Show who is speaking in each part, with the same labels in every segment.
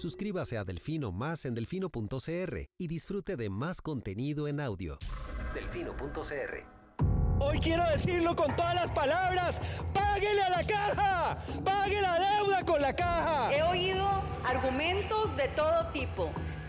Speaker 1: Suscríbase a Delfino Más en delfino.cr y disfrute de más contenido en audio. Delfino.cr
Speaker 2: Hoy quiero decirlo con todas las palabras. ¡Páguele a la caja! ¡Pague la deuda con la caja!
Speaker 3: He oído argumentos de todo tipo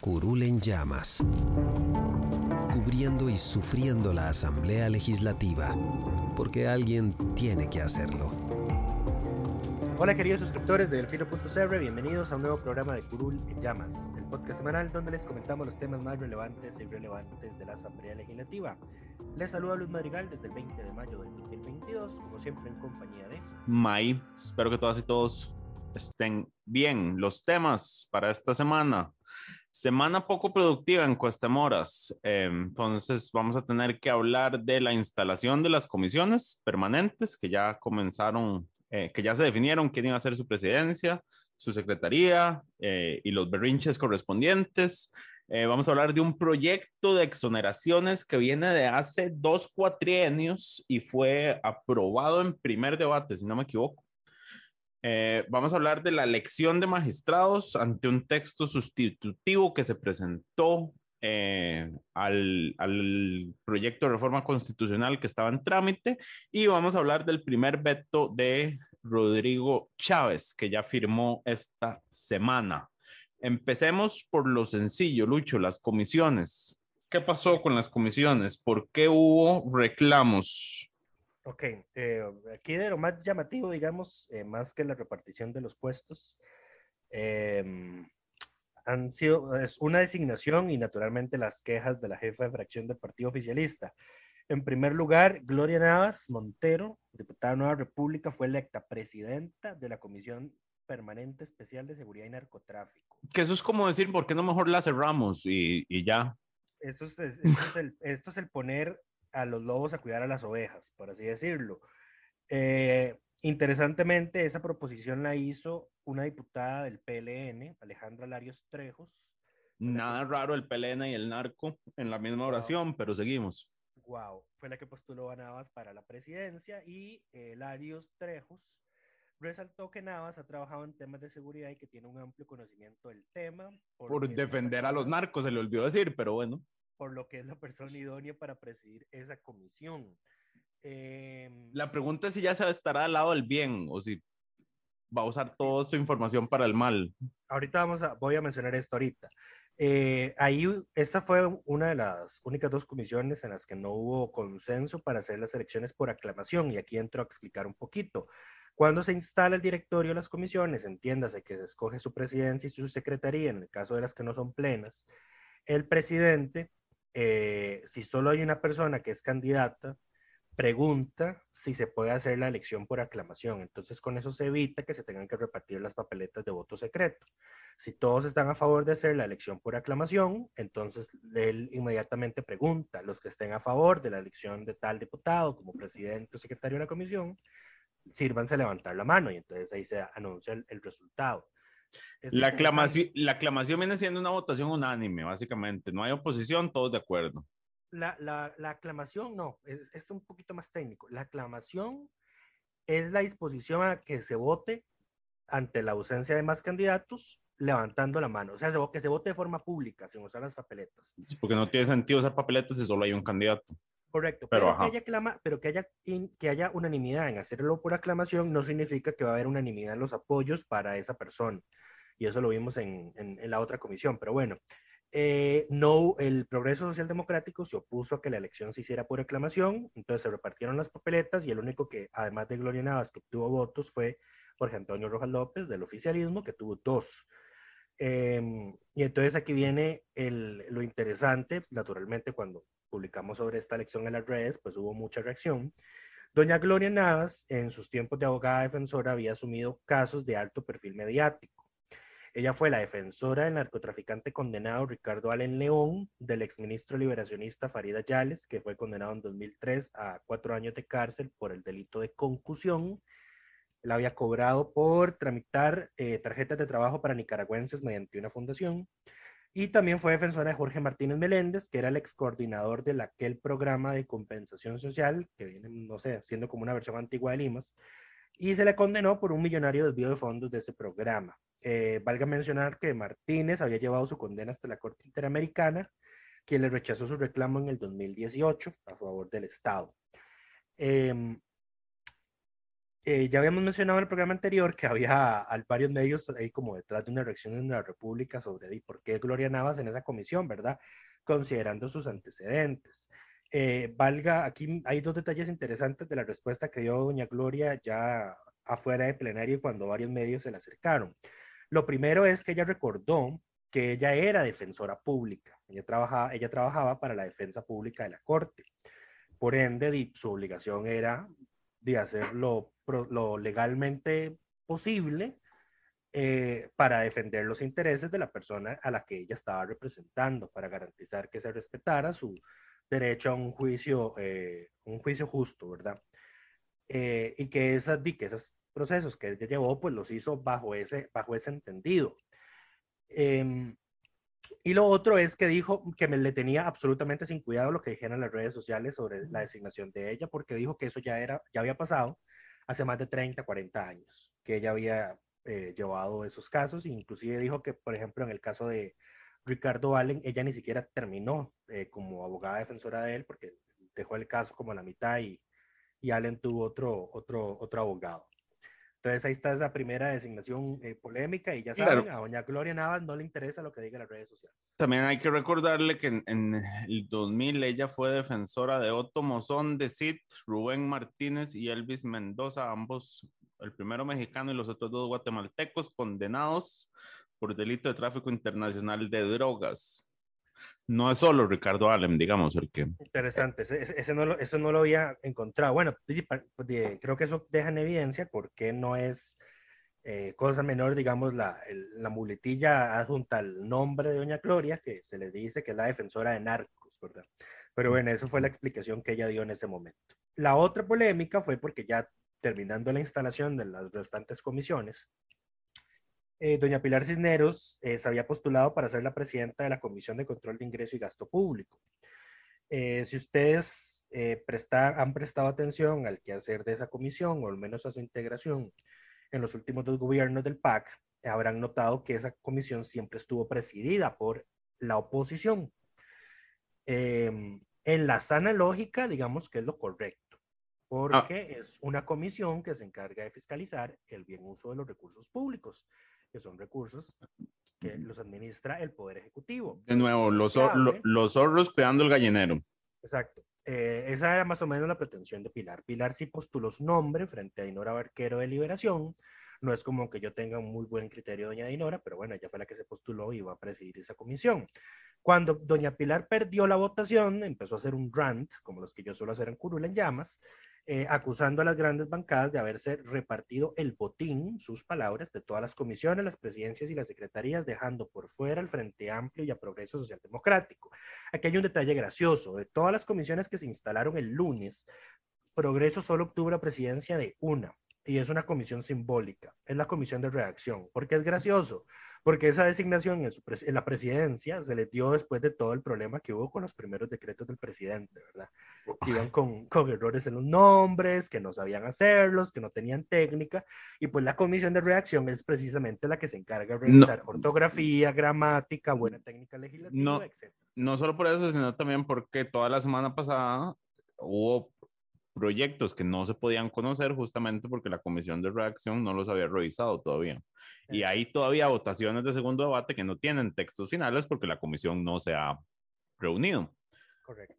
Speaker 1: Curul en llamas, cubriendo y sufriendo la Asamblea Legislativa, porque alguien tiene que hacerlo.
Speaker 4: Hola queridos suscriptores de Delfino.cr, bienvenidos a un nuevo programa de Curul en Llamas, el podcast semanal donde les comentamos los temas más relevantes e irrelevantes de la Asamblea Legislativa. Les saluda Luis Madrigal desde el 20 de mayo del 2022, como siempre en compañía de...
Speaker 5: May, espero que todas y todos estén bien. Los temas para esta semana. Semana poco productiva en Cuestamoras. Eh, entonces vamos a tener que hablar de la instalación de las comisiones permanentes que ya comenzaron, eh, que ya se definieron quién iba a ser su presidencia, su secretaría eh, y los berrinches correspondientes. vamos a hablar de un proyecto de exoneraciones que viene de hace dos cuatrienios y fue aprobado en primer debate, si no me equivoco. Eh, vamos a hablar de la elección de magistrados ante un texto sustitutivo que se presentó eh, al, al, proyecto de reforma constitucional que estaba en trámite y vamos a hablar del primer veto de Rodrigo Chávez que ya firmó esta semana. Empecemos por lo sencillo, Lucho, las comisiones. ¿Qué pasó con las comisiones? ¿Por qué hubo reclamos?
Speaker 4: Ok, eh, aquí de lo más llamativo, digamos, eh, más que la repartición de los puestos, em, han sido, es una designación y naturalmente las quejas de la jefa de fracción del partido oficialista. En primer lugar, Gloria Navas Montero, diputada de Nueva República, fue electa presidenta de la Comisión Permanente Especial de Seguridad y Narcotráfico.
Speaker 5: Que eso es como decir, ¿por qué no mejor la cerramos y, y ya?
Speaker 4: Eso es, es el, esto es el poner a los lobos a cuidar a las ovejas, por así decirlo. Eh, interesantemente, esa proposición la hizo una diputada del PLN, Alejandra Larios Trejos.
Speaker 5: Nada raro el PLN y el narco en la misma oración, pero seguimos.
Speaker 4: Wow, fue la que postuló a Navas para la presidencia y eh, Larios Trejos resaltó que Navas ha trabajado en temas de seguridad y que tiene un amplio conocimiento del tema.
Speaker 5: Por defender a los narcos, se le olvidó decir, pero bueno
Speaker 4: por lo que es la persona idónea para presidir esa comisión.
Speaker 5: Em, la pregunta es si ya se estará al lado del bien o si va a usar toda su información para el mal.
Speaker 4: Ahorita vamos a, voy a mencionar esto ahorita. Eh, ahí, esta fue una de las únicas dos comisiones en las que no hubo consenso para hacer las elecciones por aclamación, y aquí entro a explicar un poquito. Cuando se instala el directorio de las comisiones, entiéndase que se escoge su presidencia y su secretaría, en el caso de las que no son plenas, el presidente eh, si solo hay una persona que es candidata, pregunta si se puede hacer la elección por aclamación. Entonces, con eso se evita que se tengan que repartir las papeletas de voto secreto. Si todos están a favor de hacer la elección por aclamación, entonces él inmediatamente pregunta, los que estén a favor de la elección de tal diputado como presidente o secretario de la comisión, sírvanse a levantar la mano y entonces ahí se anuncia el resultado.
Speaker 5: La aclamación, la aclamación viene siendo una votación unánime, básicamente. No hay oposición, todos de acuerdo.
Speaker 4: La, la, la aclamación no, es, es, un poquito más técnico. La aclamación es la disposición a que se vote ante la ausencia de más candidatos levantando la mano. O sea, que se vote de forma pública, sin usar las papeletas.
Speaker 5: porque no tiene sentido usar papeletas si solo hay un candidato.
Speaker 4: Correcto, pero, que, haya clama, pero que, haya que haya unanimidad en hacerlo por aclamación no significa que va a haber unanimidad en los apoyos para esa persona. Y eso lo vimos en, en, la otra comisión. Pero bueno, eh, no, el Progreso Social Democrático se opuso a que la elección se hiciera por aclamación, entonces se repartieron las papeletas y el único que, además de Gloria Navas, que obtuvo votos fue Jorge Antonio Rojas López del oficialismo, que tuvo dos. Em, y entonces aquí viene el, lo interesante, naturalmente cuando publicamos sobre esta elección en las redes, pues hubo mucha reacción. Doña Gloria Navas, en sus tiempos de abogada defensora, había asumido casos de alto perfil mediático. Ella fue la defensora del narcotraficante condenado Ricardo Allen León, del exministro liberacionista Farida Yales, que fue condenado en 2003 a cuatro años de cárcel por el delito de concusión. Él había cobrado por tramitar eh, tarjetas de trabajo para nicaragüenses mediante una fundación. Y también fue defensora de Jorge Martínez Meléndez, que era el ex coordinador de aquel programa de compensación social, que viene, no sé, siendo como una versión antigua de Limas, y se le condenó por un millonario desvío de fondos de ese programa. Eh, valga mencionar que Martínez había llevado su condena hasta la Corte Interamericana, quien le rechazó su reclamo en el 2018 a favor del Estado. Em, eh, ya habíamos mencionado en el programa anterior que había varios medios ahí como detrás de una reacción en la República sobre por qué Gloria Navas en esa comisión, ¿verdad? Considerando sus antecedentes. Eh, valga, aquí hay dos detalles interesantes de la respuesta que dio doña Gloria ya afuera de plenario cuando varios medios se le acercaron. Lo primero es que ella recordó que ella era defensora pública, ella trabajaba, ella trabajaba para la defensa pública de la Corte. Por ende, su obligación era de hacer lo, legalmente posible eh, para defender los intereses de la persona a la que ella estaba representando, para garantizar que se respetara su derecho a un juicio, eh, un juicio justo, ¿verdad? Eh, y que, esas, que esos procesos que ella llevó, pues los hizo bajo ese, bajo ese entendido. Em, y lo otro es que dijo que me le tenía absolutamente sin cuidado lo que dijeron las redes sociales sobre la designación de ella, porque dijo que eso ya, era, ya había pasado hace más de 30, 40 años, que ella había eh, llevado esos casos, e inclusive dijo que, por ejemplo, en el caso de Ricardo Allen, ella ni siquiera terminó eh, como abogada defensora de él, porque dejó el caso como a la mitad y, y Allen tuvo otro, otro, otro abogado. Entonces ahí está esa primera designación eh, polémica y ya saben, a doña Gloria Navas no le interesa lo que digan las redes sociales.
Speaker 5: También hay que recordarle que en, el 2000 ella fue defensora de Otto Mozón, de Cid, Rubén Martínez y Elvis Mendoza, ambos, el primero mexicano y los otros dos guatemaltecos, condenados por delito de tráfico internacional de drogas no es solo Ricardo Allen, digamos, el que...
Speaker 4: Interesante, ese, no, lo, eso no lo había encontrado. Bueno, creo que eso deja en evidencia por qué no es eh, cosa menor, digamos, la, la muletilla adjunta al nombre de Doña Gloria, que se le dice que es la defensora de narcos, ¿verdad? Pero bueno, eso fue la explicación que ella dio en ese momento. La otra polémica fue porque ya terminando la instalación de las restantes comisiones, eh, doña Pilar Cisneros eh, se había postulado para ser la presidenta de la Comisión de Control de Ingreso y Gasto Público. Eh, si ustedes han prestado atención al quehacer de esa comisión, o al menos a su integración en los últimos dos gobiernos del PAC, habrán notado que esa comisión siempre estuvo presidida por la oposición. Em, en la sana lógica, digamos que es lo correcto, porque ah. es una comisión que se encarga de fiscalizar el bien uso de los recursos públicos que son recursos que los administra el Poder Ejecutivo.
Speaker 5: De nuevo, los, los zorros cuidando el gallinero.
Speaker 4: Exacto. Eh, esa era más o menos la pretensión de Pilar. Pilar sí postuló su nombre frente a Dinora Barquero de Liberación. No es como que yo tenga un muy buen criterio, doña Dinora, pero bueno, ella fue la que se postuló y va a presidir esa comisión. Cuando doña Pilar perdió la votación, empezó a hacer un rant, como los que yo suelo hacer en Curul en llamas, eh, acusando a las grandes bancadas de haberse repartido el botín, sus palabras, de todas las comisiones, las presidencias y las secretarías, dejando por fuera el Frente Amplio y a Progreso Social Democrático. Aquí hay un detalle gracioso. De todas las comisiones que se instalaron el lunes, Progreso solo obtuvo la presidencia de una, y es una comisión simbólica, es la comisión de redacción. porque es gracioso? Porque esa designación en, la presidencia se le dio después de todo el problema que hubo con los primeros decretos del presidente, ¿verdad? Que iban con, con, errores en los nombres, que no sabían hacerlos, que no tenían técnica, y pues la comisión de reacción es precisamente la que se encarga de revisar ortografía, gramática, buena técnica legislativa,
Speaker 5: no, etc. No solo por eso, sino también porque toda la semana pasada hubo proyectos que no se podían conocer justamente porque la comisión de reacción no los había revisado todavía. Y hay todavía votaciones de segundo debate que no tienen textos finales porque la comisión no se ha reunido.
Speaker 4: Correcto.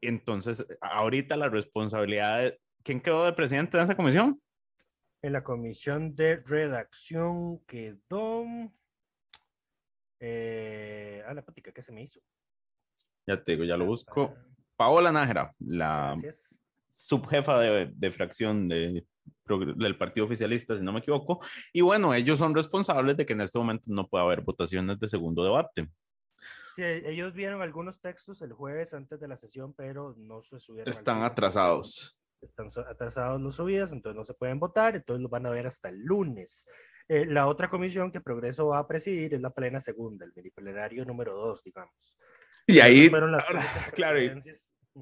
Speaker 5: entonces, ahorita la responsabilidad de... ¿Quién quedó de presidente de esa comisión?
Speaker 4: En la comisión de redacción quedó... Eh, a la patica que se me hizo.
Speaker 5: Ya te digo, ya lo busco. Paola Nájera, la subjefa de, de fracción de, del partido oficialista, si no me equivoco. Y bueno, ellos son responsables de que en este momento no pueda haber votaciones de segundo debate.
Speaker 4: Sí, ellos vieron algunos textos el jueves antes de la sesión, pero no se subieron.
Speaker 5: Están atrasados.
Speaker 4: Están atrasados los subidas, entonces no se pueden votar, entonces los van a ver hasta el lunes. Eh, la otra comisión que Progreso va a presidir es la plena segunda, el mini plenario número dos, digamos.
Speaker 5: Y ahí, claro,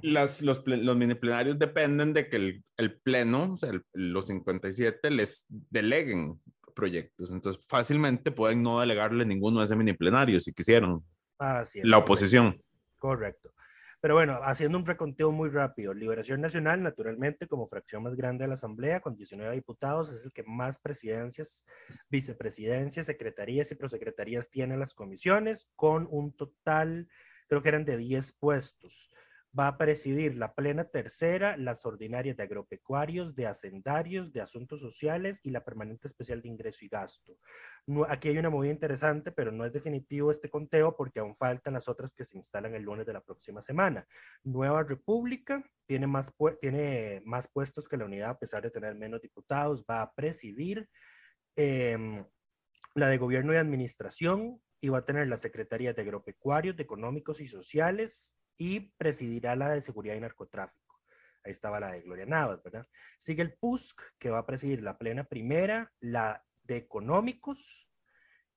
Speaker 5: las, los, los mini plenarios dependen de que el, el pleno, o sea, los 57, les deleguen proyectos. Entonces, fácilmente pueden no delegarle ninguno de ese mini plenario si quisieran.
Speaker 4: Así
Speaker 5: la oposición.
Speaker 4: Correcto. Pero bueno, haciendo un reconteo muy rápido, Liberación Nacional, naturalmente, como fracción más grande de la Asamblea, con 19 diputados, es el que más presidencias, vicepresidencias, secretarías y prosecretarías tiene las comisiones, con un total, creo que eran de 10 puestos va a presidir la plena tercera, las ordinarias de agropecuarios, de hacendarios, de asuntos sociales y la permanente especial de ingreso y gasto. aquí hay una movida interesante, pero no es definitivo este conteo porque aún faltan las otras que se instalan el lunes de la próxima semana. Nueva República tiene más, tiene más puestos que la unidad a pesar de tener menos diputados, va a presidir em, la de gobierno y administración y va a tener la Secretaría de Agropecuarios, de Económicos y Sociales, y presidirá la de seguridad y narcotráfico. Ahí estaba la de Gloria Navas, ¿verdad? Sigue el PUSC, que va a presidir la plena primera, la de económicos,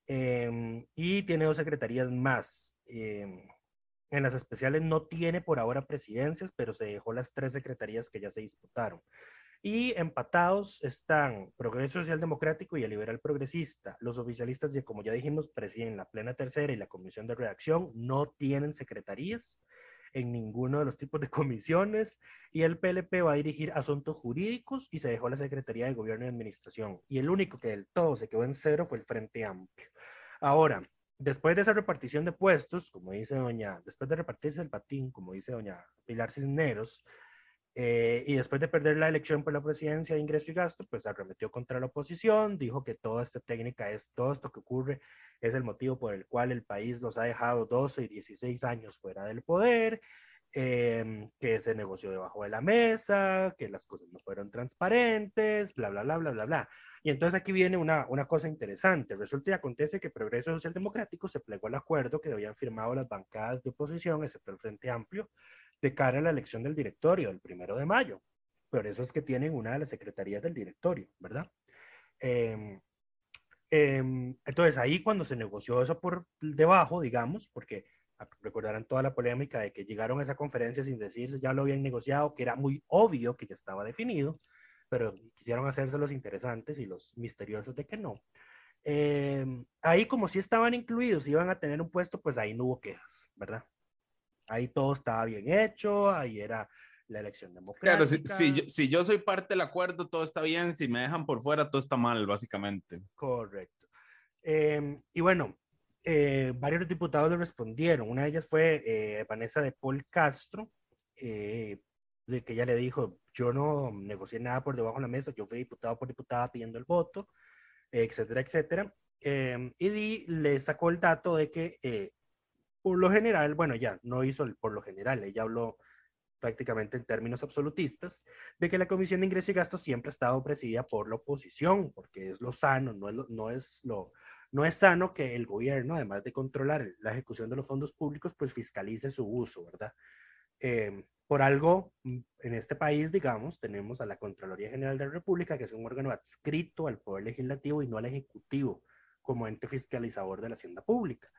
Speaker 4: em, y tiene dos secretarías más. Em, en las especiales no tiene por ahora presidencias, pero se dejó las tres secretarías que ya se disputaron. Y empatados están Progreso Social Democrático y el Liberal Progresista. Los oficialistas, como ya dijimos, presiden la plena tercera y la comisión de redacción, no tienen secretarías en ninguno de los tipos de comisiones y el PLP va a dirigir asuntos jurídicos y se dejó la Secretaría de Gobierno y Administración. Y el único que del todo se quedó en cero fue el Frente Amplio. Ahora, después de esa repartición de puestos, como dice doña, después de repartirse el patín, como dice doña Pilar Cisneros, eh, y después de perder la elección por la presidencia de ingreso y gasto, pues arremetió contra la oposición, dijo que toda esta técnica es, todo esto que ocurre es el motivo por el cual el país los ha dejado 12 y 16 años fuera del poder, em, que se negoció debajo de la mesa, que las cosas no fueron transparentes, bla, bla, bla, bla, bla, bla. Y entonces aquí viene una, una cosa interesante. Resulta y acontece que Progreso Social Democrático se plegó al acuerdo que habían firmado las bancadas de oposición, excepto el Frente Amplio, de cara a la elección del directorio el primero de mayo. Por eso es que tienen una de las secretarías del directorio, ¿verdad? Em, em, entonces ahí cuando se negoció eso por debajo, digamos, porque recordarán toda la polémica de que llegaron a esa conferencia sin decir ya lo habían negociado, que era muy obvio que ya estaba definido, pero quisieron hacerse los interesantes y los misteriosos de que no. Em, ahí como si estaban incluidos, iban a tener un puesto, pues ahí no hubo quejas, ¿verdad? Ahí todo estaba bien hecho, ahí era la elección democrática.
Speaker 5: Claro, si, yo, soy parte del acuerdo, todo está bien, si me dejan por fuera, todo está mal, básicamente.
Speaker 4: Correcto. Em, y bueno, eh, varios diputados le respondieron. Una de ellas fue eh, Vanessa de Paul Castro, eh, de que ella le dijo, yo no negocié nada por debajo de la mesa, yo fui diputado por diputada pidiendo el voto, etcétera, etcétera. Em, y le sacó el dato de que por lo general, bueno, ya no hizo por lo general, ella habló prácticamente en términos absolutistas, de que la Comisión de Ingreso y Gasto siempre ha estado presidida por la oposición, porque es lo sano, no es, lo, no es, lo, no es sano que el gobierno, además de controlar la ejecución de los fondos públicos, pues fiscalice su uso, ¿verdad? Em, por algo, mm, en este país, digamos, tenemos a la Contraloría General de la República, que es un órgano adscrito al Poder Legislativo y no al Ejecutivo como ente fiscalizador de la hacienda pública.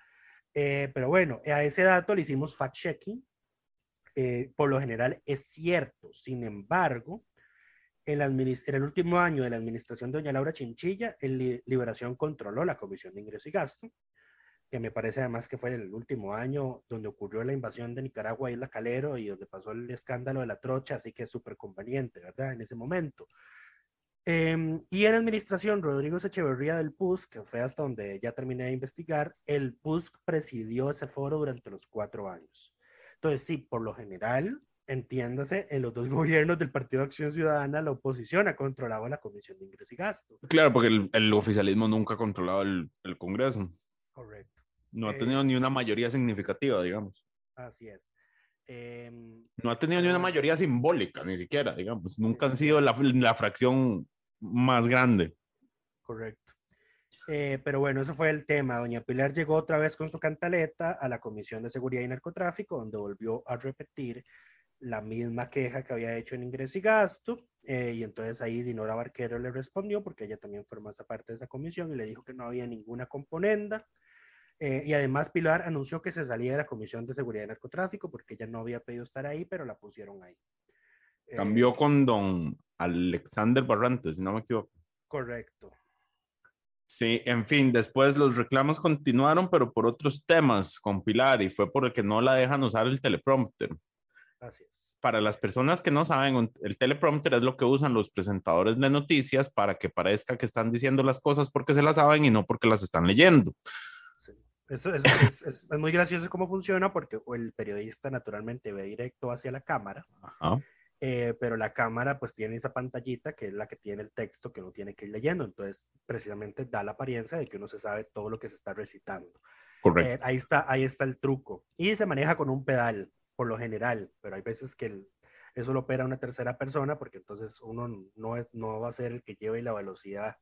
Speaker 4: Eh, pero bueno, a ese dato le hicimos fact-checking. Eh, por lo general es cierto. Sin embargo, en, el último año de la administración de doña Laura Chinchilla, el Liberación controló la Comisión de Ingreso y Gasto, que me parece además que fue el último año donde ocurrió la invasión de Nicaragua a Isla Calero y donde pasó el escándalo de la trocha, así que es súper conveniente, ¿verdad? En ese momento. Em, y en administración, Rodrigo Echeverría del PUSC, que fue hasta donde ya terminé de investigar, el PUSC presidió ese foro durante los cuatro años. Entonces, sí, por lo general, entiéndase, en los dos gobiernos del Partido de Acción Ciudadana, la oposición ha controlado la Comisión de Ingreso y Gasto.
Speaker 5: Claro, porque el, el oficialismo nunca ha controlado el, el, Congreso.
Speaker 4: Correcto.
Speaker 5: No ha tenido ni una mayoría significativa, digamos.
Speaker 4: Así es. Em,
Speaker 5: no ha tenido ni una mayoría simbólica, ni siquiera, digamos. Nunca han sido la, la fracción más grande.
Speaker 4: Correcto. Eh, pero bueno, eso fue el tema. Doña Pilar llegó otra vez con su cantaleta a la Comisión de Seguridad y Narcotráfico, donde volvió a repetir la misma queja que había hecho en ingreso y gasto. Eh, y entonces ahí Dinora Barquero le respondió, porque ella también formó esa parte de esa comisión, y le dijo que no había ninguna componenda eh, y además Pilar anunció que se salía de la Comisión de Seguridad y Narcotráfico porque ella no había pedido estar ahí, pero la pusieron ahí.
Speaker 5: Cambió con don Alexander Barrantes, si no me equivoco.
Speaker 4: Correcto.
Speaker 5: Sí, en fin, después los reclamos continuaron, pero por otros temas con Pilar y fue por el que no la dejan usar el teleprompter.
Speaker 4: Así es.
Speaker 5: Para las personas que no saben, el teleprompter es lo que usan los presentadores de noticias para que parezca que están diciendo las cosas porque se las saben y no porque las están leyendo.
Speaker 4: Eso es, es, es, muy gracioso cómo funciona porque el periodista naturalmente ve directo hacia la cámara, eh, pero la cámara pues tiene esa pantallita que es la que tiene el texto que uno tiene que ir leyendo, entonces precisamente da la apariencia de que uno se sabe todo lo que se está recitando.
Speaker 5: Correcto.
Speaker 4: Eh, ahí, está, ahí está el truco. Y se maneja con un pedal, por lo general, pero hay veces que el, eso lo opera una tercera persona porque entonces uno no, no va a ser el que lleve la velocidad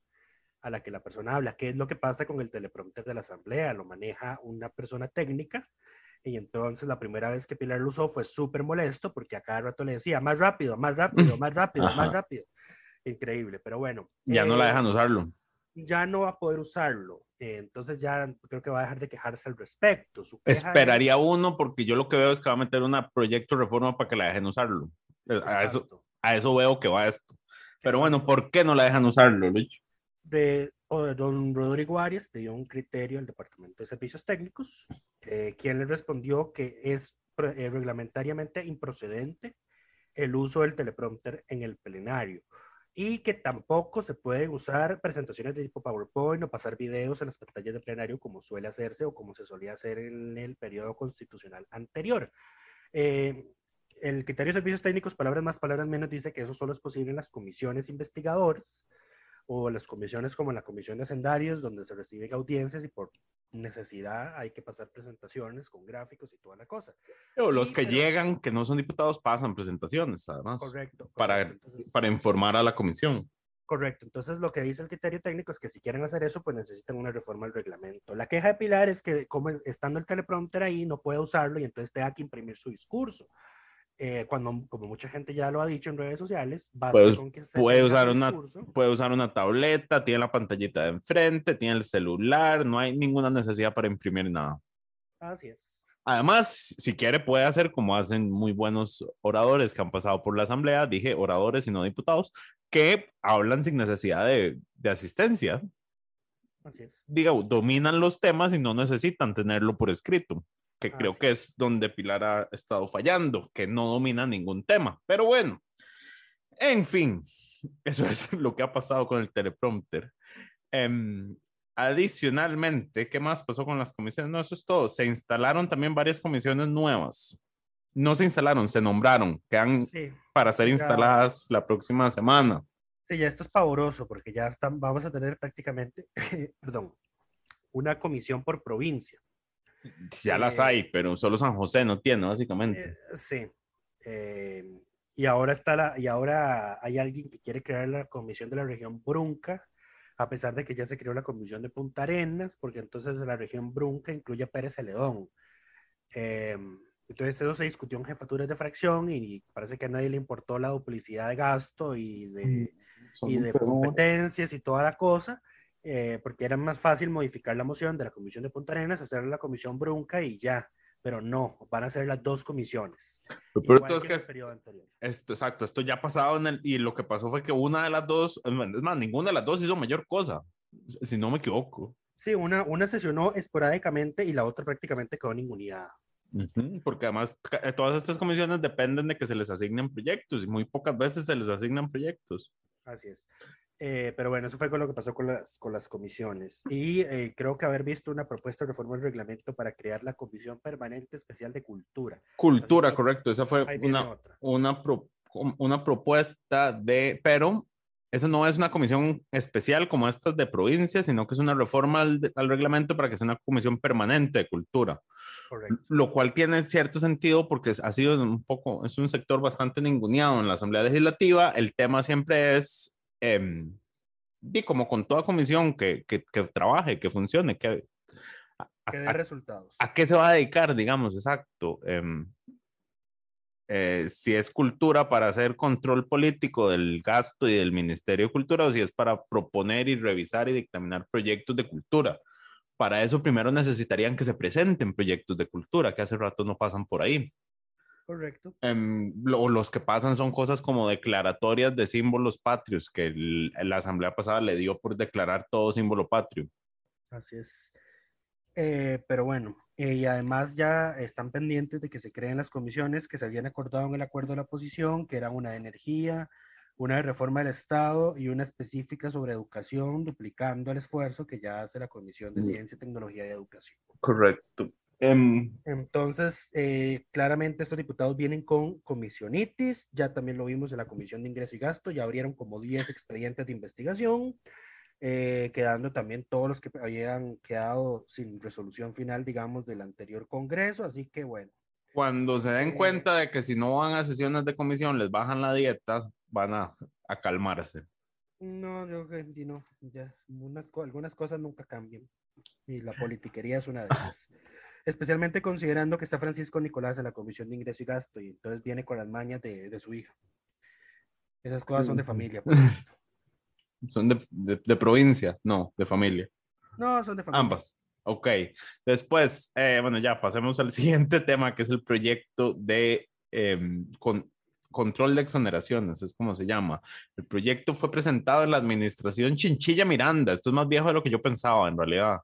Speaker 4: a la que la persona habla. ¿Qué es lo que pasa con el teleprompter de la asamblea? Lo maneja una persona técnica y entonces la primera vez que Pilar lo usó fue súper molesto porque a cada rato le decía más rápido, más rápido, más rápido, más rápido. Increíble, pero bueno.
Speaker 5: Ya no la
Speaker 4: eh,
Speaker 5: dejan usarlo.
Speaker 4: Ya no va a poder usarlo. Eh, entonces ya creo que va a dejar de quejarse al respecto.
Speaker 5: Esperaría uno porque yo lo que veo es que va a meter una proyecto de reforma para que la dejen usarlo. A eso, a eso veo que va esto. Pero bueno, ¿por qué no la dejan usarlo, Lucho?
Speaker 4: de, don Rodrigo Arias dio un criterio al Departamento de Servicios Técnicos, eh, quien le respondió que es eh, reglamentariamente improcedente el uso del teleprompter en el plenario y que tampoco se pueden usar presentaciones de tipo PowerPoint o pasar videos en las pantallas de plenario como suele hacerse o como se solía hacer en el periodo constitucional anterior. Eh, el criterio de servicios técnicos, palabras más, palabras menos, dice que eso solo es posible en las comisiones investigadoras o las comisiones como la comisión de hacendarios, donde se reciben audiencias y por necesidad hay que pasar presentaciones con gráficos y toda la cosa.
Speaker 5: O los que llegan, que no son diputados, pasan presentaciones, además.
Speaker 4: Correcto.
Speaker 5: Para, para informar a la comisión.
Speaker 4: Correcto. Entonces, lo que dice el criterio técnico es que si quieren hacer eso, pues necesitan una reforma al reglamento. La queja de Pilar es que, como estando el teleprompter ahí, no puede usarlo y entonces tenga que imprimir su discurso. Eh, cuando, como mucha gente ya lo ha dicho en redes sociales,
Speaker 5: puede, puede usar, una, puede usar una tableta, tiene la pantallita de enfrente, tiene el celular, no hay ninguna necesidad para imprimir nada.
Speaker 4: Así es.
Speaker 5: Además, si quiere, puede hacer como hacen muy buenos oradores que han pasado por la asamblea, dije oradores y no diputados, que hablan sin necesidad de, de asistencia.
Speaker 4: Así es.
Speaker 5: Diga, dominan los temas y no necesitan tenerlo por escrito que creo que es donde Pilar ha estado fallando, que no domina ningún tema. Pero bueno, en fin, eso es lo que ha pasado con el teleprompter. Em, adicionalmente, ¿qué más pasó con las comisiones? No, eso es todo. Se instalaron también varias comisiones nuevas. No se instalaron, se nombraron, quedan para ser instaladas la próxima semana.
Speaker 4: Sí, ya esto es pavoroso porque ya están, vamos a tener prácticamente, perdón, una comisión por provincia.
Speaker 5: Ya las hay, pero solo San José no tiene, básicamente.
Speaker 4: Eh, sí. Eh, y ahora está la, y ahora hay alguien que quiere crear la comisión de la región Brunca, a pesar de que ya se creó la comisión de Punta Arenas, porque entonces la región Brunca incluye a Pérez Celedón. Eh, entonces eso se discutió en jefaturas de fracción y parece que a nadie le importó la duplicidad de gasto y de, y de competencias y toda la cosa. Eh, porque era más fácil modificar la moción de la Comisión de Punta Arenas, hacer la Comisión Brunca y ya, pero no, van a ser las dos comisiones.
Speaker 5: Pero que, esto, exacto, esto ya ha pasado en el, y lo que pasó fue que una de las dos, es más, ninguna de las dos hizo mayor cosa, si no me equivoco.
Speaker 4: Sí, una, una sesionó esporádicamente y la otra prácticamente quedó ninguna.
Speaker 5: porque además eh, todas estas comisiones dependen de que se les asignen proyectos y muy pocas veces se les asignan proyectos.
Speaker 4: Así es. Eh, pero bueno, eso fue con lo que pasó con las, con las comisiones. Y eh, creo que haber visto una propuesta de reforma del reglamento para crear la Comisión Permanente Especial de Cultura.
Speaker 5: Cultura, correcto. Esa fue una, una, una propuesta de, pero eso no es una comisión especial como estas de provincia, sino que es una reforma al, al reglamento para que sea una comisión permanente de cultura.
Speaker 4: Correcto.
Speaker 5: Lo cual tiene cierto sentido porque ha sido un poco, es un sector bastante ninguneado en la Asamblea Legislativa. El tema siempre es, eh, y como con toda comisión que, que, que trabaje, que funcione, que,
Speaker 4: a, que dé resultados.
Speaker 5: ¿A qué se va a dedicar, digamos? Exacto. Eh, eh, si es cultura para hacer control político del gasto y del Ministerio de Cultura o si es para proponer y revisar y dictaminar proyectos de cultura. Para eso primero necesitarían que se presenten proyectos de cultura, que hace rato no pasan por ahí.
Speaker 4: Correcto.
Speaker 5: Um, lo, los que pasan son cosas como declaratorias de símbolos patrios, que el, la asamblea pasada le dio por declarar todo símbolo patrio.
Speaker 4: Así es. Eh, pero bueno, eh, y además ya están pendientes de que se creen las comisiones que se habían acordado en el acuerdo de la oposición, que era una de energía, una de reforma del Estado y una específica sobre educación, duplicando el esfuerzo que ya hace la Comisión de Ciencia, Tecnología y Educación.
Speaker 5: Correcto. Um,
Speaker 4: Entonces, eh, claramente estos diputados vienen con comisionitis, ya también lo vimos en la Comisión de Ingreso y Gasto, ya abrieron como 10 expedientes de investigación, eh, quedando también todos los que habían quedado sin resolución final, digamos, del anterior Congreso, así que bueno.
Speaker 5: Cuando se den
Speaker 4: Eh,
Speaker 5: cuenta de que si no van a sesiones de comisión les bajan la dieta, van a, a calmarse.
Speaker 4: No, yo creo que no, ya, unas, algunas cosas nunca cambian y la politiquería es una de esas. Especialmente considerando que está Francisco Nicolás en la Comisión de Ingreso y Gasto y entonces viene con las mañas de, de su hija. Esas cosas son de familia. por esto.
Speaker 5: Son de, de, de provincia, no, de familia.
Speaker 4: No, son de familia.
Speaker 5: Ambas. Ok. Después, eh, bueno, ya pasemos al siguiente tema, que es el proyecto de em, con- control de exoneraciones, es como se llama. El proyecto fue presentado en la administración Chinchilla Miranda. Esto es más viejo de lo que yo pensaba, en realidad.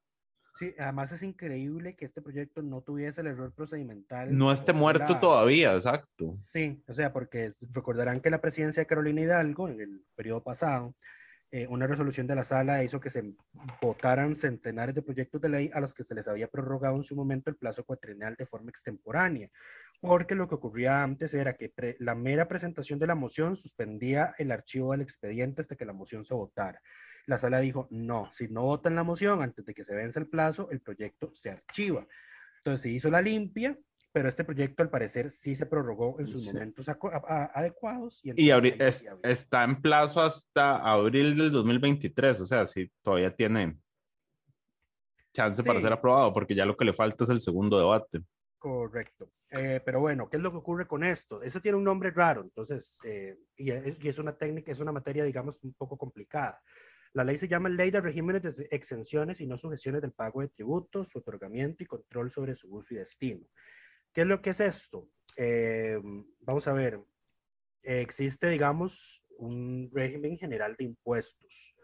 Speaker 4: Sí, además es increíble que este proyecto no tuviese el error procedimental.
Speaker 5: No esté muerto
Speaker 4: la-
Speaker 5: todavía, exacto.
Speaker 4: Sí, o sea, porque recordarán que la presidencia de Carolina Hidalgo en el periodo pasado, eh, una resolución de la sala hizo que se votaran centenares de proyectos de ley a los que se les había prorrogado en su momento el plazo cuatrienal de forma extemporánea, porque lo que ocurría antes era que la mera presentación de la moción suspendía el archivo del expediente hasta que la moción se votara. La sala dijo, no, si no votan la moción antes de que se vence el plazo, el proyecto se archiva. Entonces se hizo la limpia, pero este proyecto al parecer sí se prorrogó en sus
Speaker 5: Sí.
Speaker 4: momentos a- a- adecuados. Y,
Speaker 5: Y abri- es- está en plazo hasta abril del 2023, o sea, sí, todavía tiene chance para
Speaker 4: Sí.
Speaker 5: ser aprobado, porque ya lo que le falta es el segundo debate.
Speaker 4: Correcto. Eh, pero bueno, ¿qué es lo que ocurre con esto? Eso tiene un nombre raro, entonces, eh, y, es, y es una técnica, es una materia, digamos, un poco complicada. La ley se llama Ley de Regímenes de Exenciones y no sujeciones del pago de tributos, su otorgamiento y control sobre su uso y destino. ¿Qué es lo que es esto? Eh, vamos a ver, existe, digamos, un régimen general de impuestos.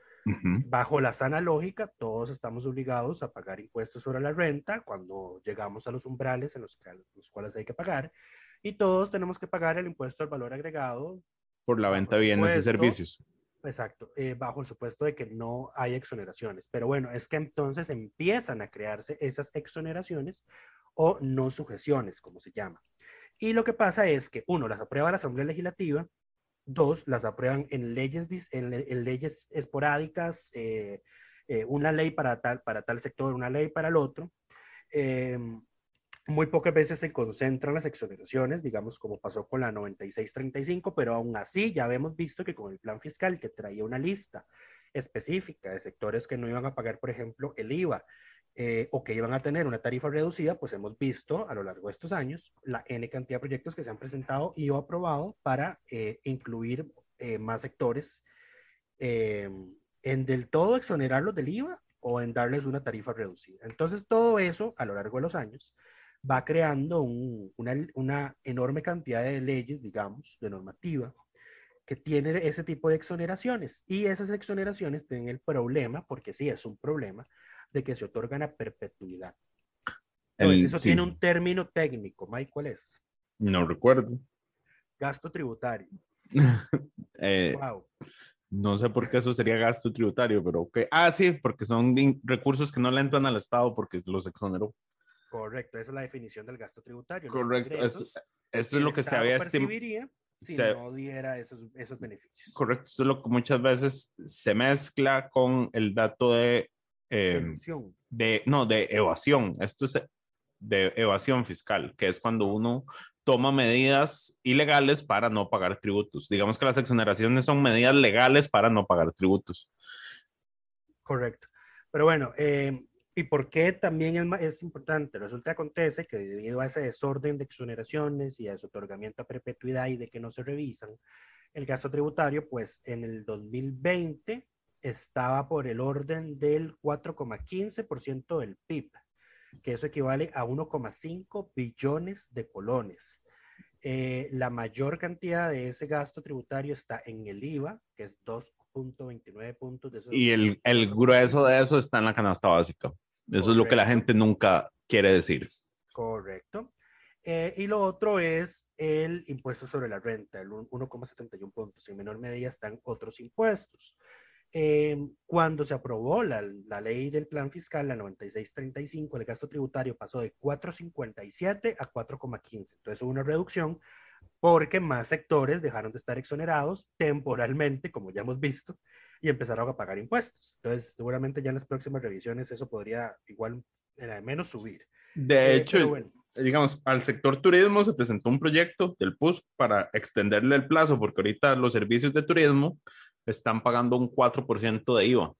Speaker 4: Bajo la sana lógica, todos estamos obligados a pagar impuestos sobre la renta cuando llegamos a los umbrales en los, los cuales hay que pagar. Y todos tenemos que pagar el impuesto al valor agregado,
Speaker 5: Por la
Speaker 4: Ah,
Speaker 5: venta
Speaker 4: por
Speaker 5: de bienes y servicios.
Speaker 4: Exacto, eh, bajo el supuesto de que no hay exoneraciones. Pero bueno, es que entonces empiezan a crearse esas exoneraciones o no sujeciones, como se llama. Y lo que pasa es que, uno, las aprueba la Asamblea Legislativa, dos, las aprueban en leyes, en, le- en leyes esporádicas, eh, eh, una ley para tal, para tal sector, una ley para el otro. Muy pocas veces se concentran las exoneraciones, digamos como pasó con la 9635, pero aún así ya hemos visto que con el plan fiscal que traía una lista específica de sectores que no iban a pagar, por ejemplo, el IVA eh, o que iban a tener una tarifa reducida, pues hemos visto a lo largo de estos años la N cantidad de proyectos que se han presentado y o aprobado para eh, incluir eh, más sectores eh, en del todo exonerarlos del IVA o en darles una tarifa reducida. Entonces, todo eso a lo largo de los años va creando un- una, una enorme cantidad de leyes, digamos, de normativa, que tiene ese tipo de exoneraciones. Y esas exoneraciones tienen el problema, porque sí es un problema, de que se otorgan a perpetuidad. Entonces,
Speaker 5: El-
Speaker 4: eso
Speaker 5: sí,
Speaker 4: tiene un término técnico, Mike, ¿cuál es?
Speaker 5: No recuerdo.
Speaker 4: Gasto tributario.
Speaker 5: Eh,
Speaker 4: Wow.
Speaker 5: no sé por qué eso sería gasto tributario, pero ok. Ah, sí, porque son recursos que no le entran al Estado porque los exoneró.
Speaker 4: Correcto, esa es la definición del gasto tributario.
Speaker 5: Correcto. esto es lo que se había estimado.
Speaker 4: si
Speaker 5: se-
Speaker 4: no diera esos, esos beneficios.
Speaker 5: correcto, esto es lo que muchas veces se mezcla con el dato de, eh, de, no, de evasión. Esto es de evasión fiscal, que es cuando uno toma medidas ilegales para no pagar tributos. Digamos que las exoneraciones son medidas legales para no pagar tributos.
Speaker 4: Correcto. Pero bueno, eh, ¿y por qué también es, es importante? Resulta que acontece que debido a ese desorden de exoneraciones y a su otorgamiento a perpetuidad y de que no se revisan, el gasto tributario, pues en el 2020 estaba por el orden del 4,15% del PIB, que eso equivale a 1,5 billones de colones. Eh, la mayor cantidad de ese gasto tributario está en el IVA, que es 2.29 puntos de esos
Speaker 5: Y el, el grueso de eso está en la canasta básica. Eso es lo que la
Speaker 4: Correcto.
Speaker 5: gente nunca quiere decir.
Speaker 4: Correcto. Eh, y lo otro es el impuesto sobre la renta, el un- 1,71 puntos. En menor medida están otros impuestos. Eh, cuando se aprobó la, la ley del plan fiscal, la 9635, el gasto tributario pasó de 4,57 a 4,15. Entonces hubo una reducción porque más sectores dejaron de estar exonerados temporalmente, como ya hemos visto, y empezaron a pagar impuestos. Entonces, seguramente ya en las próximas revisiones eso podría igual, eh, menos subir.
Speaker 5: De
Speaker 4: Eh,
Speaker 5: hecho,
Speaker 4: bueno.
Speaker 5: digamos, al sector turismo se presentó un proyecto del PUSC para extenderle el plazo, porque ahorita los servicios de turismo están pagando un 4% de IVA.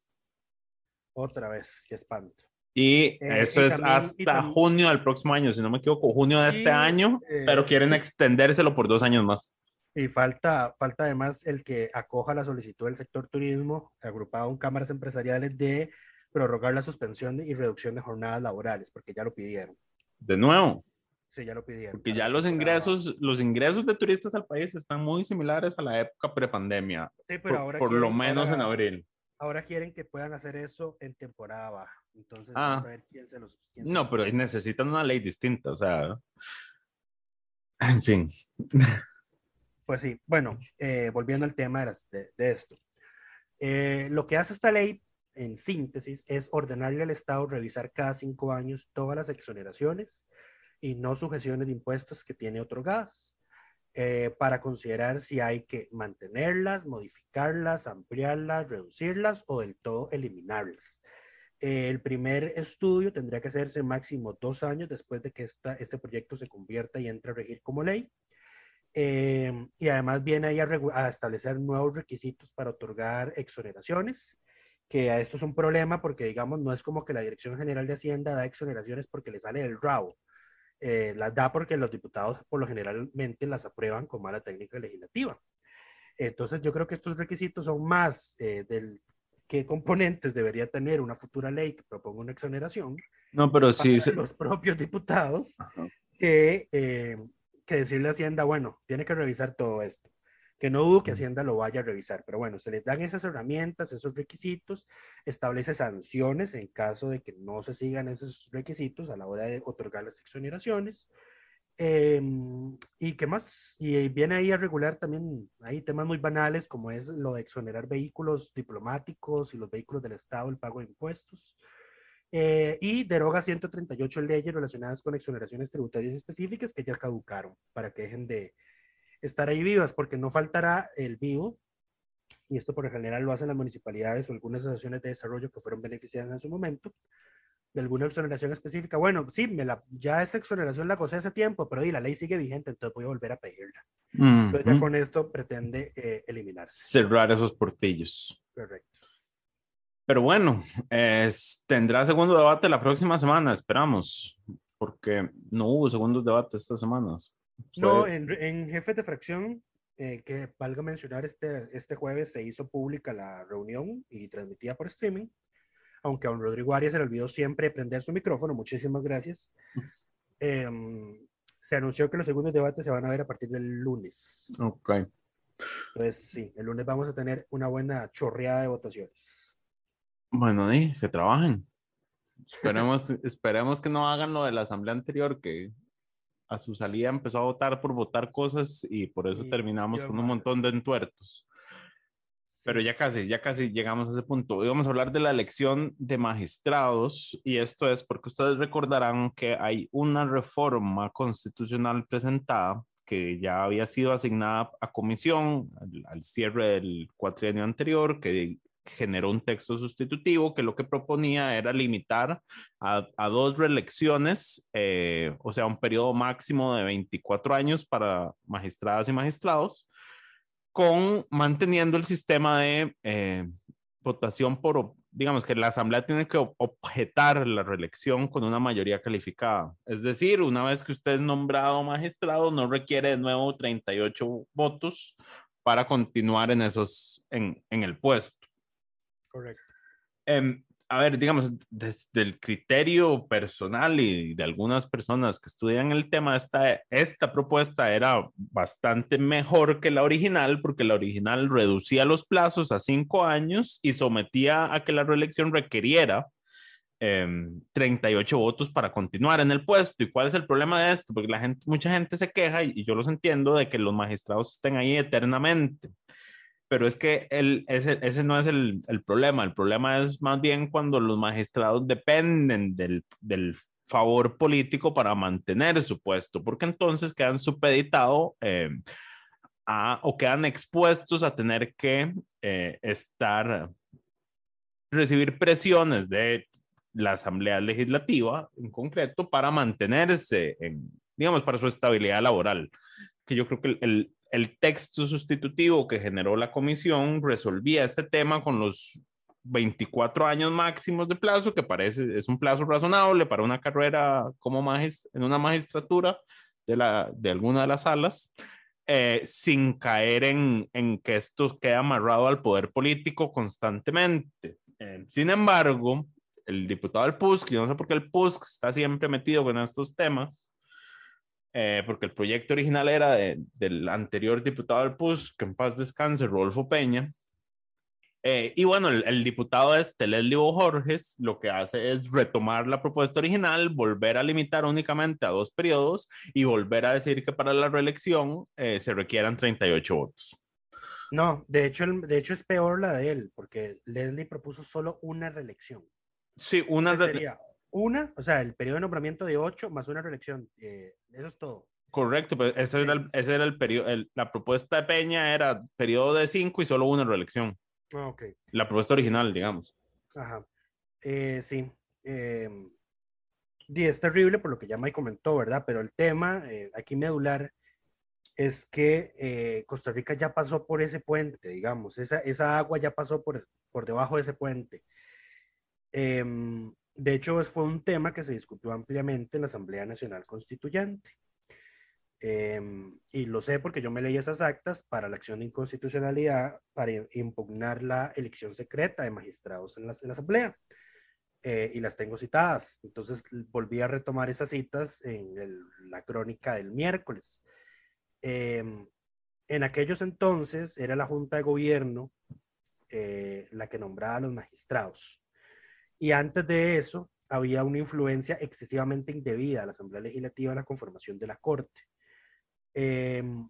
Speaker 4: Otra vez, qué espanto.
Speaker 5: Y
Speaker 4: Eh,
Speaker 5: eso
Speaker 4: y
Speaker 5: es
Speaker 4: también- y
Speaker 5: hasta
Speaker 4: también-
Speaker 5: junio del próximo año, si no me equivoco, junio de este año,
Speaker 4: eh,
Speaker 5: pero quieren extendérselo por dos años más.
Speaker 4: Y falta, falta además el que acoja la solicitud del sector turismo, agrupado en cámaras empresariales, de prorrogar la suspensión y reducción de jornadas laborales, porque ya lo pidieron.
Speaker 5: De nuevo,
Speaker 4: Sí, ya lo pidieron.
Speaker 5: porque ya los ingresos, los ingresos de turistas al país están muy similares a la época prepandemia.
Speaker 4: Sí,
Speaker 5: por,
Speaker 4: pero ahora
Speaker 5: por lo menos en abril.
Speaker 4: Ahora quieren que puedan hacer eso en temporada baja. Entonces,
Speaker 5: Ah.
Speaker 4: vamos a ver quién se los. quién se
Speaker 5: No,
Speaker 4: los-
Speaker 5: pero necesitan una ley distinta, o sea, en fin.
Speaker 4: Pues sí, bueno, eh, volviendo al tema de, las- de- de esto. Eh, lo que hace esta ley, en síntesis, es ordenarle al Estado revisar cada cinco años todas las exoneraciones y no sujeciones de impuestos que tiene otorgadas, eh, para considerar si hay que mantenerlas, modificarlas, ampliarlas, reducirlas o del todo eliminarlas. Eh, el primer estudio tendría que hacerse máximo dos años después de que esta- este proyecto se convierta y entre a regir como ley. Eh, y además viene ahí a, establecer nuevos requisitos para otorgar exoneraciones, que a esto es un problema porque, digamos, no es como que la Dirección General de Hacienda da exoneraciones porque le sale del rabo. Eh, las da porque los diputados por lo generalmente las aprueban con mala técnica legislativa. Entonces yo creo que estos requisitos son más eh, del qué componentes debería tener una futura ley que proponga una exoneración
Speaker 5: No, pero sí, se-
Speaker 4: los propios diputados que, eh, que decirle a Hacienda, bueno, tiene que revisar todo esto. Que no dudo que Hacienda lo vaya a revisar, pero bueno, se les dan esas herramientas, esos requisitos, establece sanciones en caso de que no se sigan esos requisitos a la hora de otorgar las exoneraciones. Eh, ¿Y qué más? Y viene ahí a regular también, hay temas muy banales como es lo de exonerar vehículos diplomáticos y los vehículos del Estado, el pago de impuestos. Eh, y deroga 138 leyes relacionadas con exoneraciones tributarias específicas que ya caducaron para que dejen de estar ahí vivas, porque no faltará el vivo, y esto por general lo hacen las municipalidades o algunas asociaciones de desarrollo que fueron beneficiadas en su momento, de alguna exoneración específica. Bueno, sí, me la, ya esa exoneración la gocé hace tiempo, pero y la ley sigue vigente, entonces voy a volver a pedirla. Entonces ya con esto pretende eh, eliminar.
Speaker 5: cerrar esos portillos.
Speaker 4: Correcto.
Speaker 5: Pero bueno, tendrá segundo debate la próxima semana, esperamos, porque no hubo segundo debate estas semanas.
Speaker 4: No, en, en jefes de fracción, eh, que valga mencionar, este, este jueves se hizo pública la reunión y transmitida por streaming, aunque a don Rodrigo Arias se le olvidó siempre prender su micrófono, muchísimas gracias. Em, se anunció que los segundos debates se van a ver a partir del lunes.
Speaker 5: Ok.
Speaker 4: Entonces, sí, el lunes vamos a tener una buena chorreada de votaciones.
Speaker 5: Bueno, di, que trabajen. Esperemos, esperemos que no hagan lo de la asamblea anterior, que a su salida empezó a votar por votar cosas y por eso
Speaker 4: Y
Speaker 5: terminamos con un montón de entuertos. Pero ya casi, ya casi llegamos a ese punto. Hoy vamos a hablar de la elección de magistrados y esto es porque ustedes recordarán que hay una reforma constitucional presentada que ya había sido asignada a comisión al, cierre del cuatrienio anterior, que generó un texto sustitutivo que lo que proponía era limitar a, dos reelecciones, eh, o sea, un periodo máximo de 24 años para magistradas y magistrados, con manteniendo el sistema de eh, votación por, digamos que la Asamblea tiene que objetar la reelección con una mayoría calificada. Es decir, una vez que usted es nombrado magistrado, no requiere de nuevo 38 votos para continuar en, esos, en, en el puesto.
Speaker 4: Correcto.
Speaker 5: Em, a ver, digamos, desde el criterio personal y de algunas personas que estudian el tema, esta, esta propuesta era bastante mejor que la original, porque la original reducía los plazos a cinco años y sometía a que la reelección requiriera 38 em, votos para continuar en el puesto. ¿Y cuál es el problema de esto? Porque la gente, mucha gente se queja, y yo los entiendo, de que los magistrados estén ahí eternamente pero es que el, ese, ese no es el, el, problema, el problema es más bien cuando los magistrados dependen del, del favor político para mantener su puesto, porque entonces quedan supeditados eh, o quedan expuestos a tener que eh, estar, recibir presiones de la Asamblea Legislativa en concreto para mantenerse, en, digamos, para su estabilidad laboral, que yo creo que el, el texto sustitutivo que generó la comisión resolvía este tema con los 24 años máximos de plazo, que parece es un plazo razonable para una carrera como en una magistratura de, la, de alguna de las salas, eh, sin caer en, en, que esto quede amarrado al poder político constantemente. Eh, sin embargo, el diputado del PUSC, yo no sé por qué el PUSC está siempre metido con estos temas, eh, porque el proyecto original era del anterior diputado del PUS, que en paz descanse, Rodolfo Peña. Eh, y bueno, el, diputado este, Leslie Borges, lo que hace es retomar la propuesta original, volver a limitar únicamente a dos periodos y volver a decir que para la reelección eh, se requieran 38 votos.
Speaker 4: No, de hecho, de hecho es peor la de él, porque Leslie propuso solo una reelección.
Speaker 5: Sí, una
Speaker 4: reelección una, o sea, el periodo de nombramiento de ocho más una reelección. Eh, eso es todo.
Speaker 5: Correcto, pues ese era el, ese era el periodo, la propuesta de Peña era periodo de cinco y solo una reelección.
Speaker 4: Ah, ok.
Speaker 5: La propuesta original, digamos.
Speaker 4: Ajá. Eh, sí. Eh, es terrible por lo que ya Mike comentó, ¿verdad? Pero el tema eh, aquí medular es que Costa Rica ya pasó por ese puente, digamos. Esa, esa agua ya pasó por, por debajo de ese puente. Eh, de hecho, fue un tema que se discutió ampliamente en la Asamblea Nacional Constituyente. Em, y lo sé porque yo me leí esas actas para la acción de inconstitucionalidad para impugnar la elección secreta de magistrados en la, Asamblea. Eh, y las tengo citadas. Entonces volví a retomar esas citas en la crónica del miércoles. Em, en aquellos entonces era la Junta de Gobierno eh, la que nombraba a los magistrados. Y antes de eso, había una influencia excesivamente indebida de la Asamblea Legislativa en la conformación de la Corte. Em,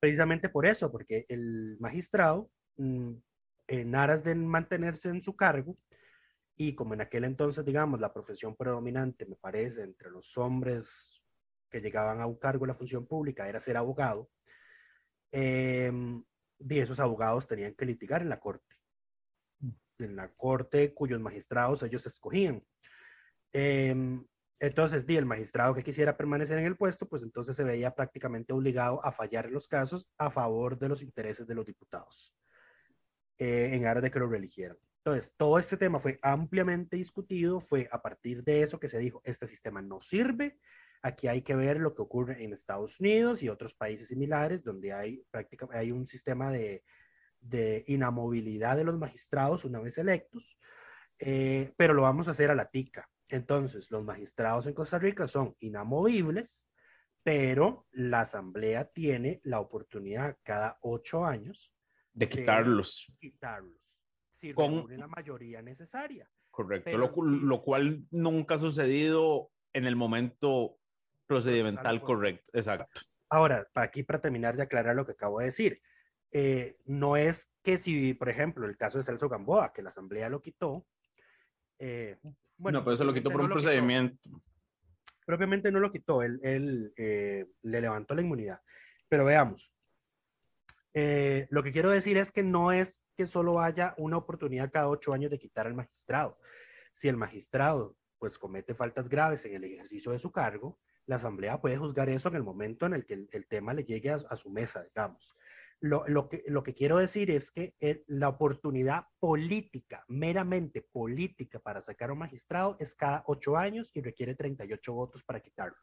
Speaker 4: precisamente por eso, porque el magistrado, mm, en aras de mantenerse en su cargo, y como en aquel entonces, digamos, la profesión predominante, me parece, entre los hombres que llegaban a un cargo en la función pública era ser abogado, y esos abogados tenían que litigar en la Corte en la corte cuyos magistrados ellos escogían. Em, entonces, di, el magistrado que quisiera permanecer en el puesto, pues entonces se veía prácticamente obligado a fallar en los casos a favor de los intereses de los diputados, eh, en aras de que lo reeligieran. Entonces, todo este tema fue ampliamente discutido, fue a partir de eso que se dijo, este sistema no sirve, aquí hay que ver lo que ocurre en Estados Unidos y otros países similares, donde hay, prácticamente, hay un sistema de de inamovilidad de los magistrados una vez electos, eh, pero lo vamos a hacer a la tica. Entonces, los magistrados en Costa Rica son inamovibles, pero la Asamblea tiene la oportunidad cada ocho años
Speaker 5: de quitarlos.
Speaker 4: quitarlos, si Con... la mayoría necesaria.
Speaker 5: Correcto, lo, lo, cual nunca ha sucedido en el momento procedimental correcto. Exacto.
Speaker 4: Ahora, aquí para terminar de aclarar lo que acabo de decir, eh, no es que si, por ejemplo, el caso de Celso Gamboa, que la Asamblea lo quitó,
Speaker 5: eh, bueno, no, pero eso lo quitó por un procedimiento.
Speaker 4: propiamente no lo quitó, él, él eh, le levantó la inmunidad. Pero veamos, eh, lo que quiero decir es que no es que solo haya una oportunidad cada ocho años de quitar al magistrado. Si el magistrado pues comete faltas graves en el ejercicio de su cargo, la asamblea puede juzgar eso en el momento en el que el, tema le llegue a, su mesa, digamos. Lo, lo, que, lo que quiero decir es que la oportunidad política, meramente política para sacar a un magistrado es cada ocho años y requiere 38 votos para quitarlo.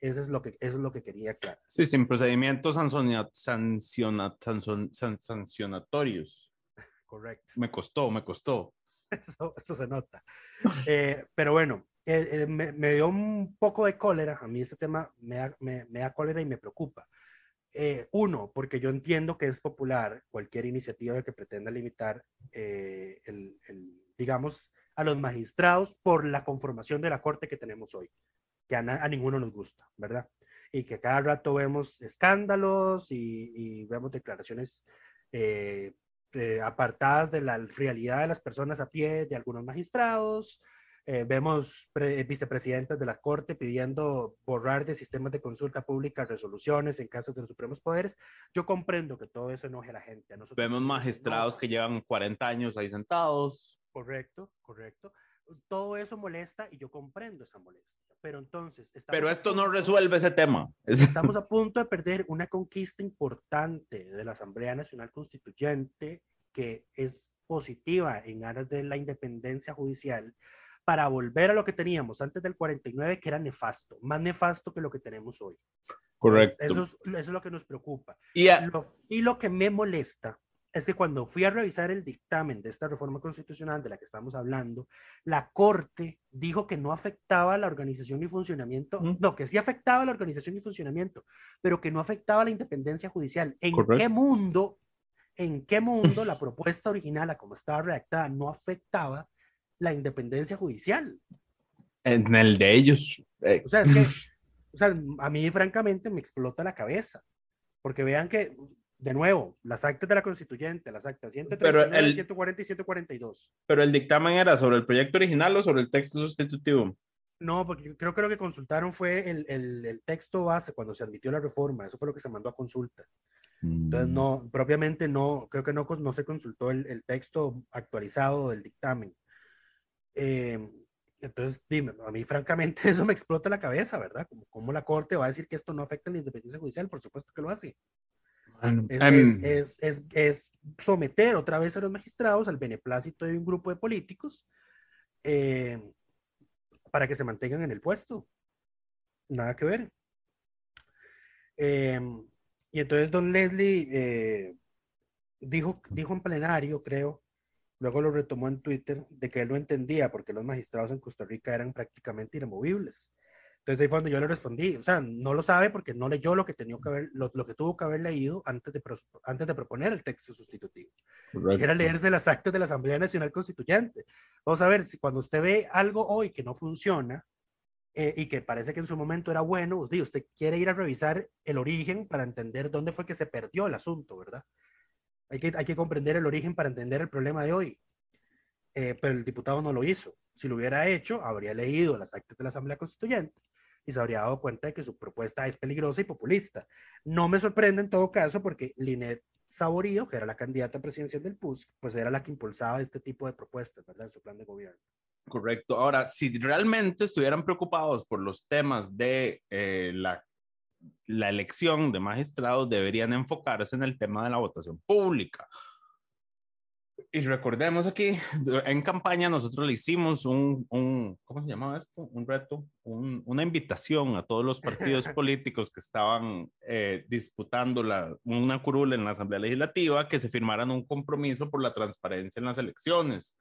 Speaker 4: Eso es lo que, eso es lo que quería aclarar.
Speaker 5: Sí, sin procedimientos sancionatorios.
Speaker 4: Correcto.
Speaker 5: Me costó, me costó.
Speaker 4: Eso, esto se nota. Eh, pero bueno, eh, eh, me, me, dio un poco de cólera. A mí este tema me da, me, me da cólera y me preocupa. Uno, porque yo entiendo que es popular cualquier iniciativa que pretenda limitar, el, el, digamos, a los magistrados por la conformación de la corte que tenemos hoy que a, ninguno nos gusta, ¿verdad? Y que cada rato vemos escándalos y, vemos declaraciones eh, apartadas de la realidad de las personas a pie, de algunos magistrados. Eh, vemos vicepresidentes de la Corte pidiendo borrar de sistemas de consulta pública resoluciones en casos de los supremos poderes. Yo comprendo que todo eso enoje a la gente.
Speaker 5: vemos magistrados que llevan 40 años ahí sentados.
Speaker 4: Correcto, correcto. Todo eso molesta y yo comprendo esa molestia. Pero entonces...
Speaker 5: Pero esto no resuelve ese tema.
Speaker 4: Estamos a punto de perder una conquista importante de la Asamblea Nacional Constituyente que es positiva en aras de la independencia judicial para volver a lo que teníamos antes del 49, que era nefasto, más nefasto que lo que tenemos hoy.
Speaker 5: Correcto.
Speaker 4: eso, es, eso, es, lo que nos preocupa.
Speaker 5: Y,
Speaker 4: y lo que me molesta es que cuando fui a revisar el dictamen de esta reforma constitucional de la que estamos hablando, la Corte dijo que no afectaba la organización y funcionamiento, no, que sí afectaba la organización y funcionamiento, pero que no afectaba la independencia judicial. ¿En qué mundo, en qué mundo la propuesta original, a como estaba redactada, no afectaba la independencia judicial?
Speaker 5: En el de ellos.
Speaker 4: Eh. O sea, es que, o sea, a mí francamente me explota la cabeza, porque vean que de nuevo, las actas de la constituyente, las actas 139, 140 y 142.
Speaker 5: Pero el dictamen era sobre el proyecto original o sobre el texto sustitutivo.
Speaker 4: No, porque creo que lo que consultaron fue el, el, el texto base cuando se admitió la reforma. Eso fue lo que se mandó a consulta. Entonces, no, mm. propiamente no, creo que no, no se consultó el, el texto actualizado del dictamen. Eh, entonces, dime, a mí francamente eso me explota la cabeza, ¿verdad? Como, ¿Cómo la Corte va a decir que esto no afecta a la independencia judicial? Por supuesto que lo hace. Em, es, es, es, someter otra vez a los magistrados al beneplácito de un grupo de políticos eh, para que se mantengan en el puesto. Nada que ver. Em, y entonces don Leslie eh, dijo, dijo en plenario, creo, luego lo retomó en Twitter, de que él no entendía porque los magistrados en Costa Rica eran prácticamente inamovibles. Entonces ahí fue cuando yo le respondí, o sea, no lo sabe porque no leyó lo que, tenía que haber, lo, que tuvo que haber leído antes de, antes de proponer el texto sustitutivo. Era leerse las actas de la Asamblea Nacional Constituyente. Vamos a ver, si cuando usted ve algo hoy que no funciona eh, y que parece que en su momento era bueno, usted, usted quiere ir a revisar el origen para entender dónde fue que se perdió el asunto, ¿verdad? Hay que, hay que comprender el origen para entender el problema de hoy. Eh, pero el diputado no lo hizo. Si lo hubiera hecho, habría leído las actas de la Asamblea Constituyente y se habría dado cuenta de que su propuesta es peligrosa y populista. No me sorprende en todo caso porque Linet Saborío, que era la candidata presidencial del PUS, pues era la que impulsaba este tipo de propuestas, ¿verdad? En su plan de gobierno.
Speaker 5: Correcto. Ahora, si realmente estuvieran preocupados por los temas de eh, la, la elección de magistrados, deberían enfocarse en el tema de la votación pública y recordemos aquí, en campaña nosotros le hicimos un, un ¿cómo se llamaba esto? Un reto, un, una invitación a todos los partidos políticos que estaban eh, disputando la, una curul en la Asamblea Legislativa que se firmaran un compromiso por la transparencia en las elecciones.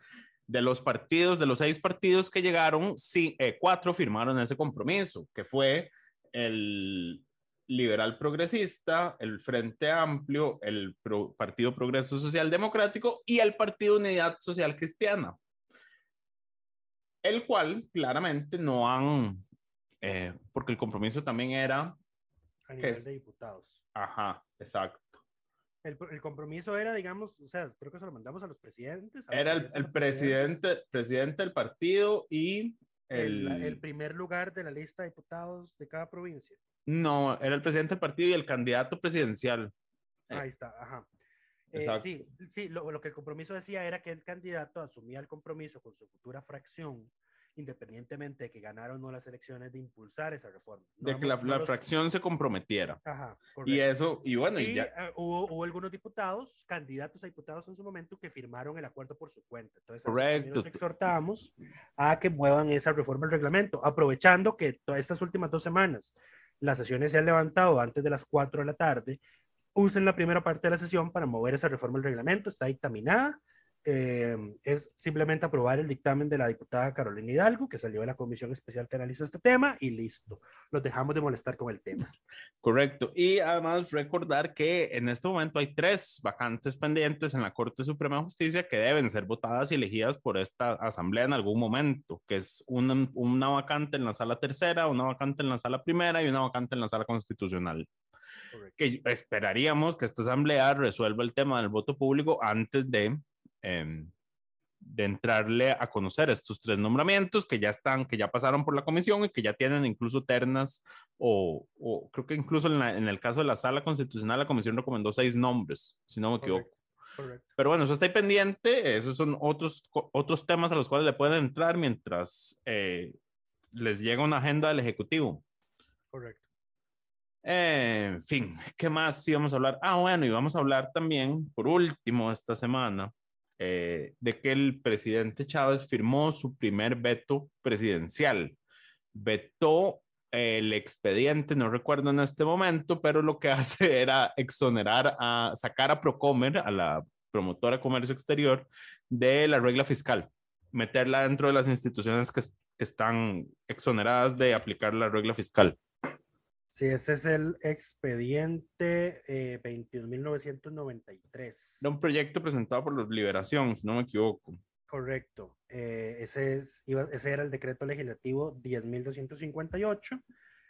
Speaker 5: De los partidos, de los seis partidos que llegaron, sí, eh, cuatro firmaron ese compromiso, que fue el, liberal progresista, el Frente Amplio, el Partido Progreso Social Democrático y el Partido Unidad Social Cristiana, el cual claramente no han, eh, porque el compromiso también era...
Speaker 4: A nivel de diputados.
Speaker 5: Ajá, exacto.
Speaker 4: El, el, compromiso era, digamos, o sea, creo que se lo mandamos a los presidentes.
Speaker 5: era el, el presidente, presidente del partido y
Speaker 4: El, el, primer lugar de la lista de diputados de cada provincia.
Speaker 5: No, era el presidente del partido y el candidato presidencial.
Speaker 4: Ahí está, ajá. Eh, sí, sí lo, lo, que el compromiso decía era que el candidato asumía el compromiso con su futura fracción independientemente de que ganaron o no las elecciones, de impulsar esa reforma.
Speaker 5: de que la, fracción se comprometiera. Ajá, y eso, y bueno, y, ya.
Speaker 4: Eh, hubo, algunos diputados, candidatos a diputados en su momento, que firmaron el acuerdo por su cuenta. Entonces, correcto. exhortamos a que muevan esa reforma del reglamento, aprovechando que todas estas últimas dos semanas las sesiones se han levantado antes de las 4 de la tarde, usen la primera parte de la sesión para mover esa reforma del reglamento, está dictaminada eh, es simplemente aprobar el dictamen de la diputada Carolina Hidalgo, que salió de la comisión especial que analizó este tema, y listo. Los dejamos de molestar con el tema.
Speaker 5: Correcto. Y además recordar que en este momento hay tres vacantes pendientes en la Corte Suprema de Justicia que deben ser votadas y elegidas por esta asamblea en algún momento, que es una, una vacante en la sala tercera, una vacante en la sala primera y una vacante en la sala constitucional. Que esperaríamos que esta asamblea resuelva el tema del voto público antes de Em, de entrarle a conocer estos tres nombramientos que ya están, que ya pasaron por la comisión y que ya tienen incluso ternas o, creo que incluso en, el caso de la sala constitucional la comisión recomendó seis nombres, si no me equivoco. Pero bueno, eso está ahí pendiente, esos son otros, otros temas a los cuales le pueden entrar mientras eh, les llega una agenda del Ejecutivo.
Speaker 4: Correcto.
Speaker 5: en fin, ¿qué más íbamos a hablar? Ah, bueno, y vamos a hablar también, por último, esta semana, eh, de que el presidente Chávez firmó su primer veto presidencial. Vetó el expediente, no recuerdo en este momento, pero lo que hace era exonerar a sacar a Procomer, a la promotora de comercio exterior, de la regla fiscal, meterla dentro de las instituciones que, que están exoneradas de aplicar la regla fiscal.
Speaker 4: Sí, ese es el expediente eh, 21.993.
Speaker 5: Era un proyecto presentado por los Liberación, si no me equivoco.
Speaker 4: Correcto. Eh, ese, es, ese era el decreto legislativo 10.258.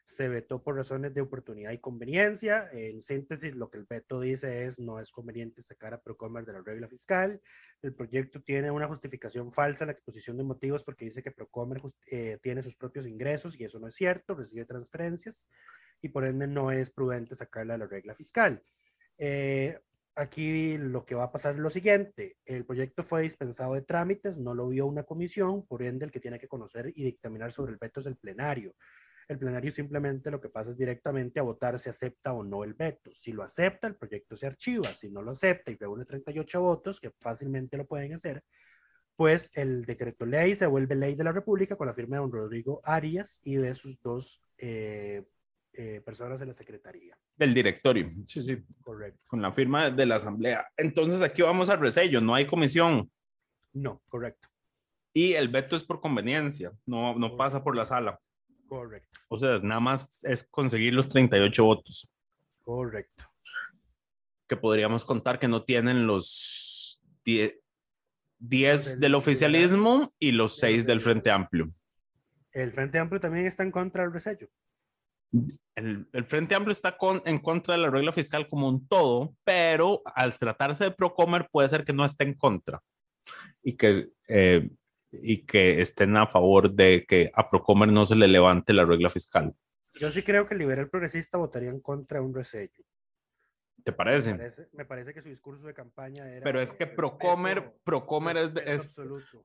Speaker 4: Se vetó por razones de oportunidad y conveniencia. En síntesis, lo que el veto dice es no es conveniente sacar a Procomer de la regla fiscal. El proyecto tiene una justificación falsa en la exposición de motivos porque dice que Procomer eh, tiene sus propios ingresos y eso no es cierto, recibe transferencias y por ende no es prudente sacarla de la regla fiscal. Eh, aquí lo que va a pasar es lo siguiente, el proyecto fue dispensado de trámites, no lo vio una comisión, por ende el que tiene que conocer y dictaminar sobre el veto es el plenario. El plenario simplemente lo que pasa es directamente a votar si acepta o no el veto. Si lo acepta, el proyecto se archiva. Si no lo acepta y reúne 38 votos, que fácilmente lo pueden hacer, pues el decreto ley se vuelve ley de la República con la firma de don Rodrigo Arias y de sus dos eh, eh, personas de la Secretaría.
Speaker 5: Del directorio, sí, sí.
Speaker 4: Correcto.
Speaker 5: Con la firma de la Asamblea. Entonces aquí vamos al resello, no hay comisión.
Speaker 4: No, correcto.
Speaker 5: Y el veto es por conveniencia, no, no pasa por la sala.
Speaker 4: Correcto.
Speaker 5: O sea, nada más es conseguir los 38 votos.
Speaker 4: Correcto.
Speaker 5: Que podríamos contar que no tienen los 10, del, oficialismo y los 6 del Frente Amplio.
Speaker 4: El Frente Amplio también está en contra del resello
Speaker 5: el, Frente Amplio está con, en contra de la regla fiscal como un todo, pero al tratarse de Procomer puede ser que no esté en contra y que, eh, y que estén a favor de que a Procomer no se le levante la regla fiscal.
Speaker 4: Yo sí creo que el liberal progresista votaría en contra de un resello.
Speaker 5: ¿Te parece?
Speaker 4: Me parece, que su discurso de campaña era...
Speaker 5: Pero es que Procomer, Procomer, es de, es,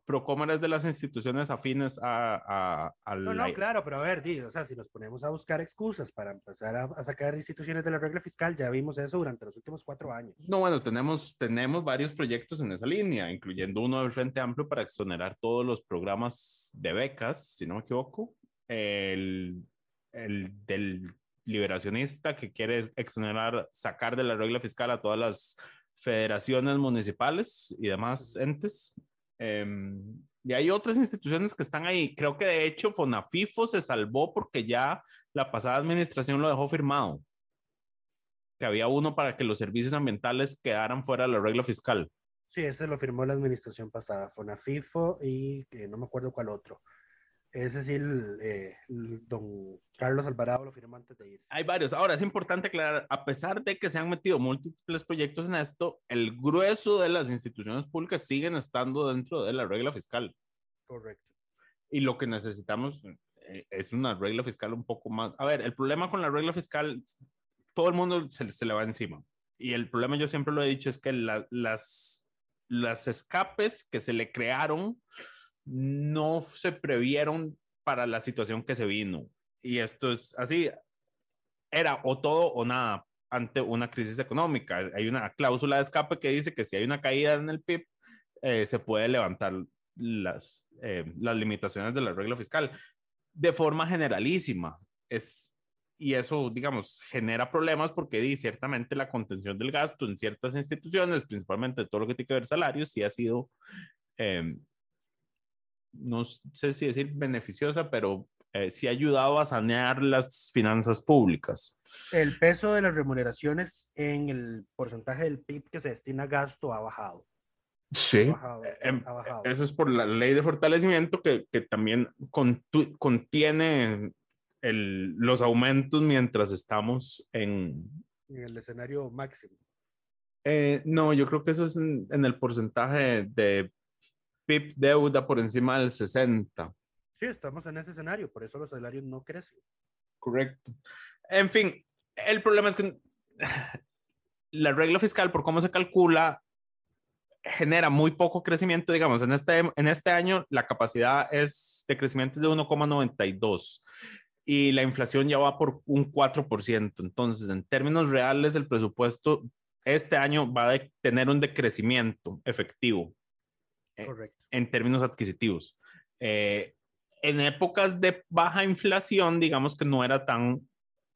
Speaker 5: Procomer es de las instituciones afines a, a,
Speaker 4: No, no, claro, pero a ver, o sea, si nos ponemos a buscar excusas para empezar a, sacar instituciones de la regla fiscal, ya vimos eso durante los últimos cuatro años.
Speaker 5: No, bueno, tenemos, tenemos varios proyectos en esa línea, incluyendo uno del Frente Amplio para exonerar todos los programas de becas, si no me equivoco. El, el del liberacionista que quiere exonerar, sacar de la regla fiscal a todas las federaciones municipales y demás entes. Em, y hay otras instituciones que están ahí. Creo que de hecho Fonafifo se salvó porque ya la pasada administración lo dejó firmado. Que había uno para que los servicios ambientales quedaran fuera de la regla fiscal.
Speaker 4: Sí, ese lo firmó la administración pasada, Fonafifo y no me acuerdo cuál otro. Es decir, eh, don Carlos Alvarado lo firmó antes de irse.
Speaker 5: Hay varios. Ahora, es importante aclarar, a pesar de que se han metido múltiples proyectos en esto, el grueso de las instituciones públicas siguen estando dentro de la regla fiscal.
Speaker 4: Correcto.
Speaker 5: y lo que necesitamos eh, es una regla fiscal un poco más. A ver, el problema con la regla fiscal, todo el mundo se, se le va encima. Y el problema, yo siempre lo he dicho, es que la, las, las escapes que se le crearon no se previeron para la situación que se vino. Y esto es así, era o todo o nada ante una crisis económica. Hay una cláusula de escape que dice que si hay una caída en el PIB, eh, se puede levantar las, eh, las limitaciones de la regla fiscal de forma generalísima. Es, y eso, digamos, genera problemas porque ciertamente la contención del gasto en ciertas instituciones, principalmente todo lo que tiene que ver salarios, sí ha sido, eh, no sé si decir beneficiosa, pero eh, sí ha ayudado a sanear las finanzas públicas.
Speaker 4: El peso de las remuneraciones en el porcentaje del PIB que se destina a gasto ha bajado.
Speaker 5: Sí, em, eso es por la ley de fortalecimiento que, que también contiene el, los aumentos mientras estamos en...
Speaker 4: En el escenario máximo.
Speaker 5: Eh, no, yo creo que eso es en, en, el porcentaje de PIB deuda por encima del 60.
Speaker 4: Sí, estamos en ese escenario, por eso los salarios no crecen.
Speaker 5: Correcto. En fin, el problema es que la regla fiscal, por cómo se calcula, genera muy poco crecimiento, digamos, en este, en este año la capacidad es de crecimiento de 1,92 y la inflación ya va por un 4%. Entonces, en términos reales, el presupuesto este año va a tener un decrecimiento efectivo eh, en términos adquisitivos. Eh, en épocas de baja inflación, digamos que no era tan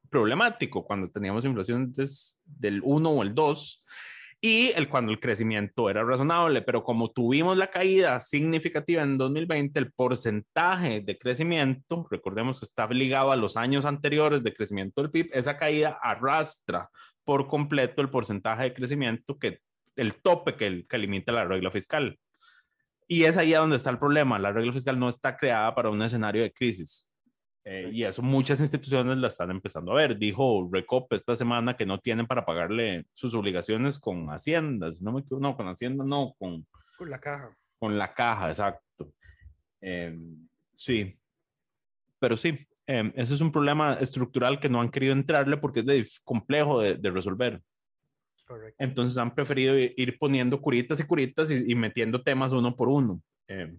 Speaker 5: problemático cuando teníamos inflación del 1 o el 2 y el, cuando el crecimiento era razonable, pero como tuvimos la caída significativa en 2020, el porcentaje de crecimiento, recordemos que está ligado a los años anteriores de crecimiento del PIB, esa caída arrastra por completo el porcentaje de crecimiento que el tope que, que limita la regla fiscal. Y es ahí donde está el problema. La regla fiscal no está creada para un escenario de crisis. Eh, y eso muchas instituciones la están empezando a ver. Dijo Recop esta semana que no tienen para pagarle sus obligaciones con haciendas. No, no con hacienda, no, con...
Speaker 4: Con la caja.
Speaker 5: Con la caja, exacto. Eh, sí. Pero sí, eh, eso es un problema estructural que no han querido entrarle porque es de, complejo de, de resolver. Correcto. Entonces han preferido ir poniendo curitas y curitas y, y metiendo temas uno por uno. Eh,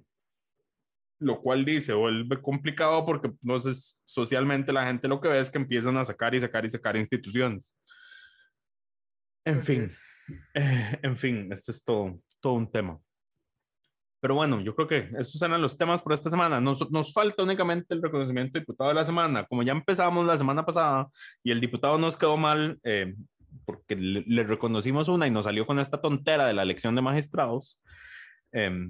Speaker 5: lo cual dice vuelve complicado porque entonces socialmente la gente lo que ve es que empiezan a sacar y sacar y sacar instituciones. En fin, eh, en fin, este es todo, todo un tema. Pero bueno, yo creo que esos eran los temas por esta semana. Nos, nos falta únicamente el reconocimiento diputado de la semana. Como ya empezamos la semana pasada y el diputado nos quedó mal eh, porque le, le, reconocimos una y nos salió con esta tontera de la elección de magistrados, eh,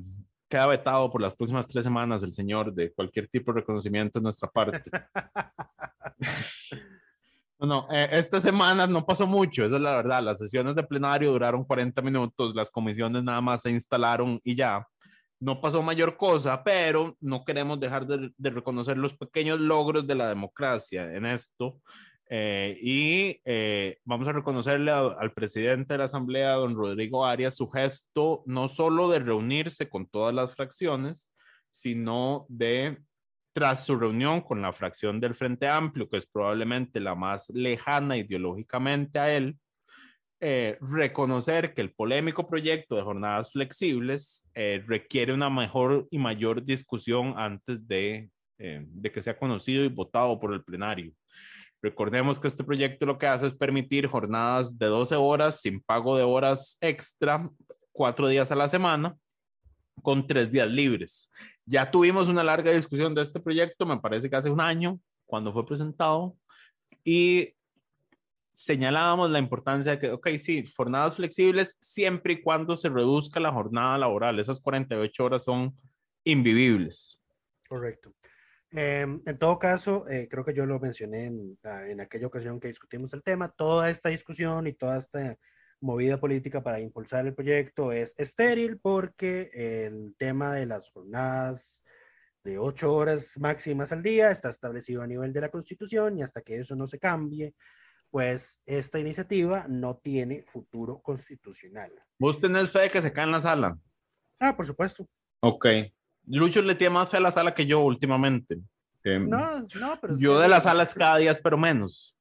Speaker 5: queda vetado por las próximas tres semanas el señor de cualquier tipo de reconocimiento de nuestra parte. no, no eh, esta semana no pasó mucho, esa es la verdad. Las sesiones de plenario duraron 40 minutos, las comisiones nada más se instalaron y ya. No pasó mayor cosa, pero no queremos dejar de, de reconocer los pequeños logros de la democracia en esto. Eh, y eh, vamos a reconocerle a, al presidente de la Asamblea, don Rodrigo Arias, su gesto no solo de reunirse con todas las fracciones, sino de, tras su reunión con la fracción del Frente Amplio, que es probablemente la más lejana ideológicamente a él, eh, reconocer que el polémico proyecto de jornadas flexibles eh, requiere una mejor y mayor discusión antes de, eh, de que sea conocido y votado por el plenario. Recordemos que este proyecto lo que hace es permitir jornadas de 12 horas sin pago de horas extra, cuatro días a la semana, con tres días libres. Ya tuvimos una larga discusión de este proyecto, me parece que hace un año, cuando fue presentado, y señalábamos la importancia de que, ok, sí, jornadas flexibles siempre y cuando se reduzca la jornada laboral. Esas 48 horas son invivibles.
Speaker 4: Correcto. Eh, en todo caso, eh, creo que yo lo mencioné en, en, aquella ocasión que discutimos el tema, toda esta discusión y toda esta movida política para impulsar el proyecto es estéril porque el tema de las jornadas de ocho horas máximas al día está establecido a nivel de la Constitución y hasta que eso no se cambie, pues esta iniciativa no tiene futuro constitucional.
Speaker 5: ¿Vos tenés fe de que se cae en la sala?
Speaker 4: Ah, por supuesto.
Speaker 5: Ok. Lucho le tiene más fe a la sala que yo últimamente.
Speaker 4: no, no, pero...
Speaker 5: Yo de las salas cada día espero menos.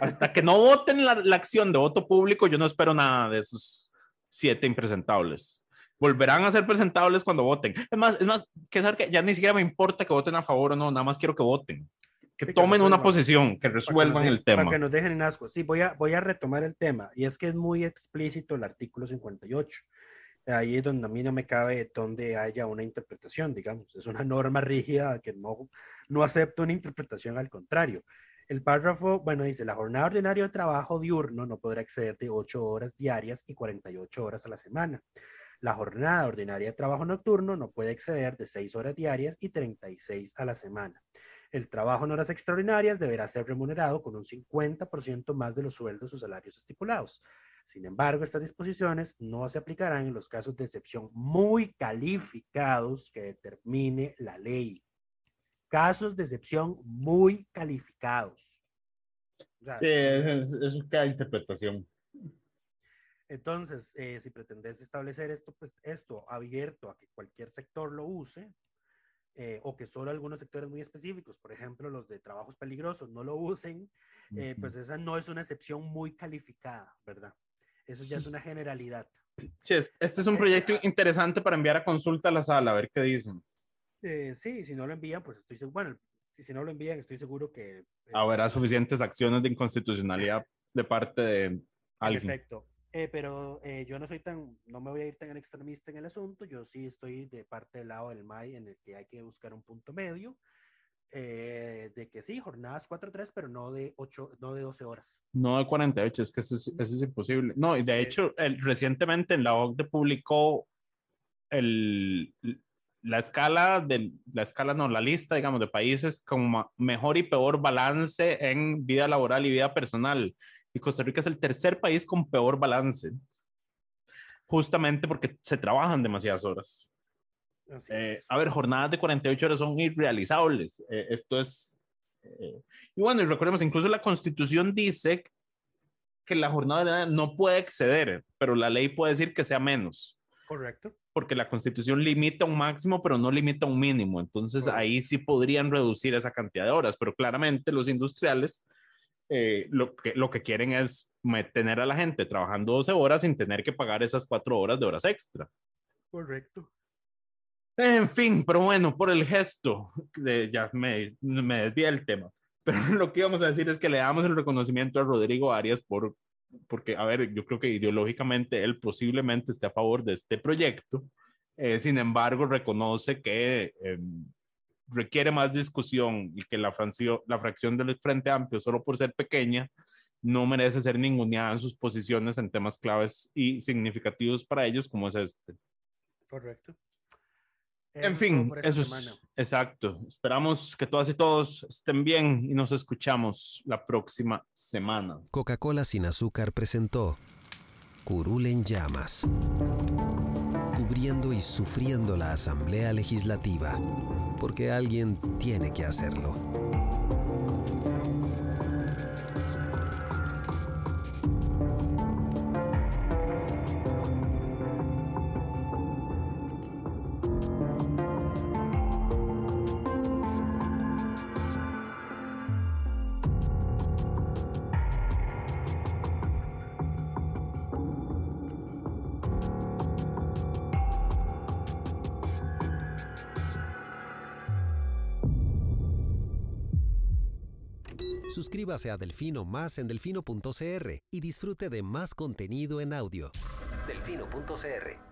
Speaker 5: Hasta que no voten la, la, acción de voto público, yo no espero nada de esos siete impresentables. Volverán a ser presentables cuando voten. Es más, es más, que saber que ya ni siquiera me importa que voten a favor o no, nada más quiero que voten. Que sí, tomen que una posición, que resuelvan
Speaker 4: que
Speaker 5: el tema.
Speaker 4: Para que nos dejen en asco. Sí, voy a, voy a retomar el tema. Y es que es muy explícito el artículo 58 ahí es donde a mí no me cabe donde haya una interpretación, digamos. Es una norma rígida que no, no acepta una interpretación al contrario. El párrafo, bueno, dice, la jornada ordinaria de trabajo diurno no podrá exceder de 8 horas diarias y 48 horas a la semana. La jornada ordinaria de trabajo nocturno no puede exceder de 6 horas diarias y 36 a la semana. El trabajo en horas extraordinarias deberá ser remunerado con un 50% más de los sueldos o salarios estipulados. Sin embargo, estas disposiciones no se aplicarán en los casos de excepción muy calificados que determine la ley. Casos de excepción muy calificados.
Speaker 5: O sea, sí, es, es cada interpretación.
Speaker 4: Entonces, eh, si pretendes establecer esto, pues esto abierto a que cualquier sector lo use, eh, o que solo algunos sectores muy específicos, por ejemplo, los de trabajos peligrosos, no lo usen, eh, pues esa no es una excepción muy calificada, ¿verdad? Eso ya es una generalidad.
Speaker 5: Sí, este es un proyecto interesante para enviar a consulta a la sala, a ver qué dicen.
Speaker 4: Eh, sí, si no lo envían, pues estoy seguro, bueno, si no lo envían, estoy seguro que...
Speaker 5: Habrá suficientes acciones de inconstitucionalidad de parte de alguien.
Speaker 4: Perfecto. Eh, pero eh, yo no soy tan, no me voy a ir tan extremista en el asunto, yo sí estoy de parte del lado del MAI en el que hay que buscar un punto medio. Eh, de que sí, jornadas 4-3, pero no de 8, no de 12 horas.
Speaker 5: No de 48, es que eso es, eso es imposible. No, y de hecho, el, recientemente en la OCDE publicó el, la escala, de, la escala no, la lista, digamos, de países con mejor y peor balance en vida laboral y vida personal. Y Costa Rica es el tercer país con peor balance, justamente porque se trabajan demasiadas horas. Eh, a ver, jornadas de 48 horas son irrealizables. Eh, esto es... Eh, y bueno, y recordemos, incluso la constitución dice que la jornada no puede exceder, pero la ley puede decir que sea menos.
Speaker 4: Correcto.
Speaker 5: Porque la constitución limita un máximo, pero no limita un mínimo. Entonces Correcto. ahí sí podrían reducir esa cantidad de horas, pero claramente los industriales lo, que, lo que quieren es tener a la gente trabajando 12 horas sin tener que pagar esas cuatro horas de horas extra.
Speaker 4: Correcto.
Speaker 5: En fin, pero bueno, por el gesto, de, ya me, me desvía el tema. Pero lo que íbamos a decir es que le damos el reconocimiento a Rodrigo Arias por, porque, a ver, yo creo que ideológicamente él posiblemente esté a favor de este proyecto. Eh, sin embargo, reconoce que eh, requiere más discusión y que la, la fracción del Frente Amplio, solo por ser pequeña, no merece ser ninguneada en sus posiciones en temas claves y significativos para ellos como es este.
Speaker 4: Correcto.
Speaker 5: En fin, eso es exacto. Esperamos que todas y todos estén bien y nos escuchamos la próxima semana.
Speaker 1: Coca-Cola sin azúcar presentó Curul en llamas, cubriendo y sufriendo la Asamblea Legislativa, porque alguien tiene que hacerlo. Suscríbase a Delfino Más en delfino.cr y disfrute de más contenido en audio. Delfino.cr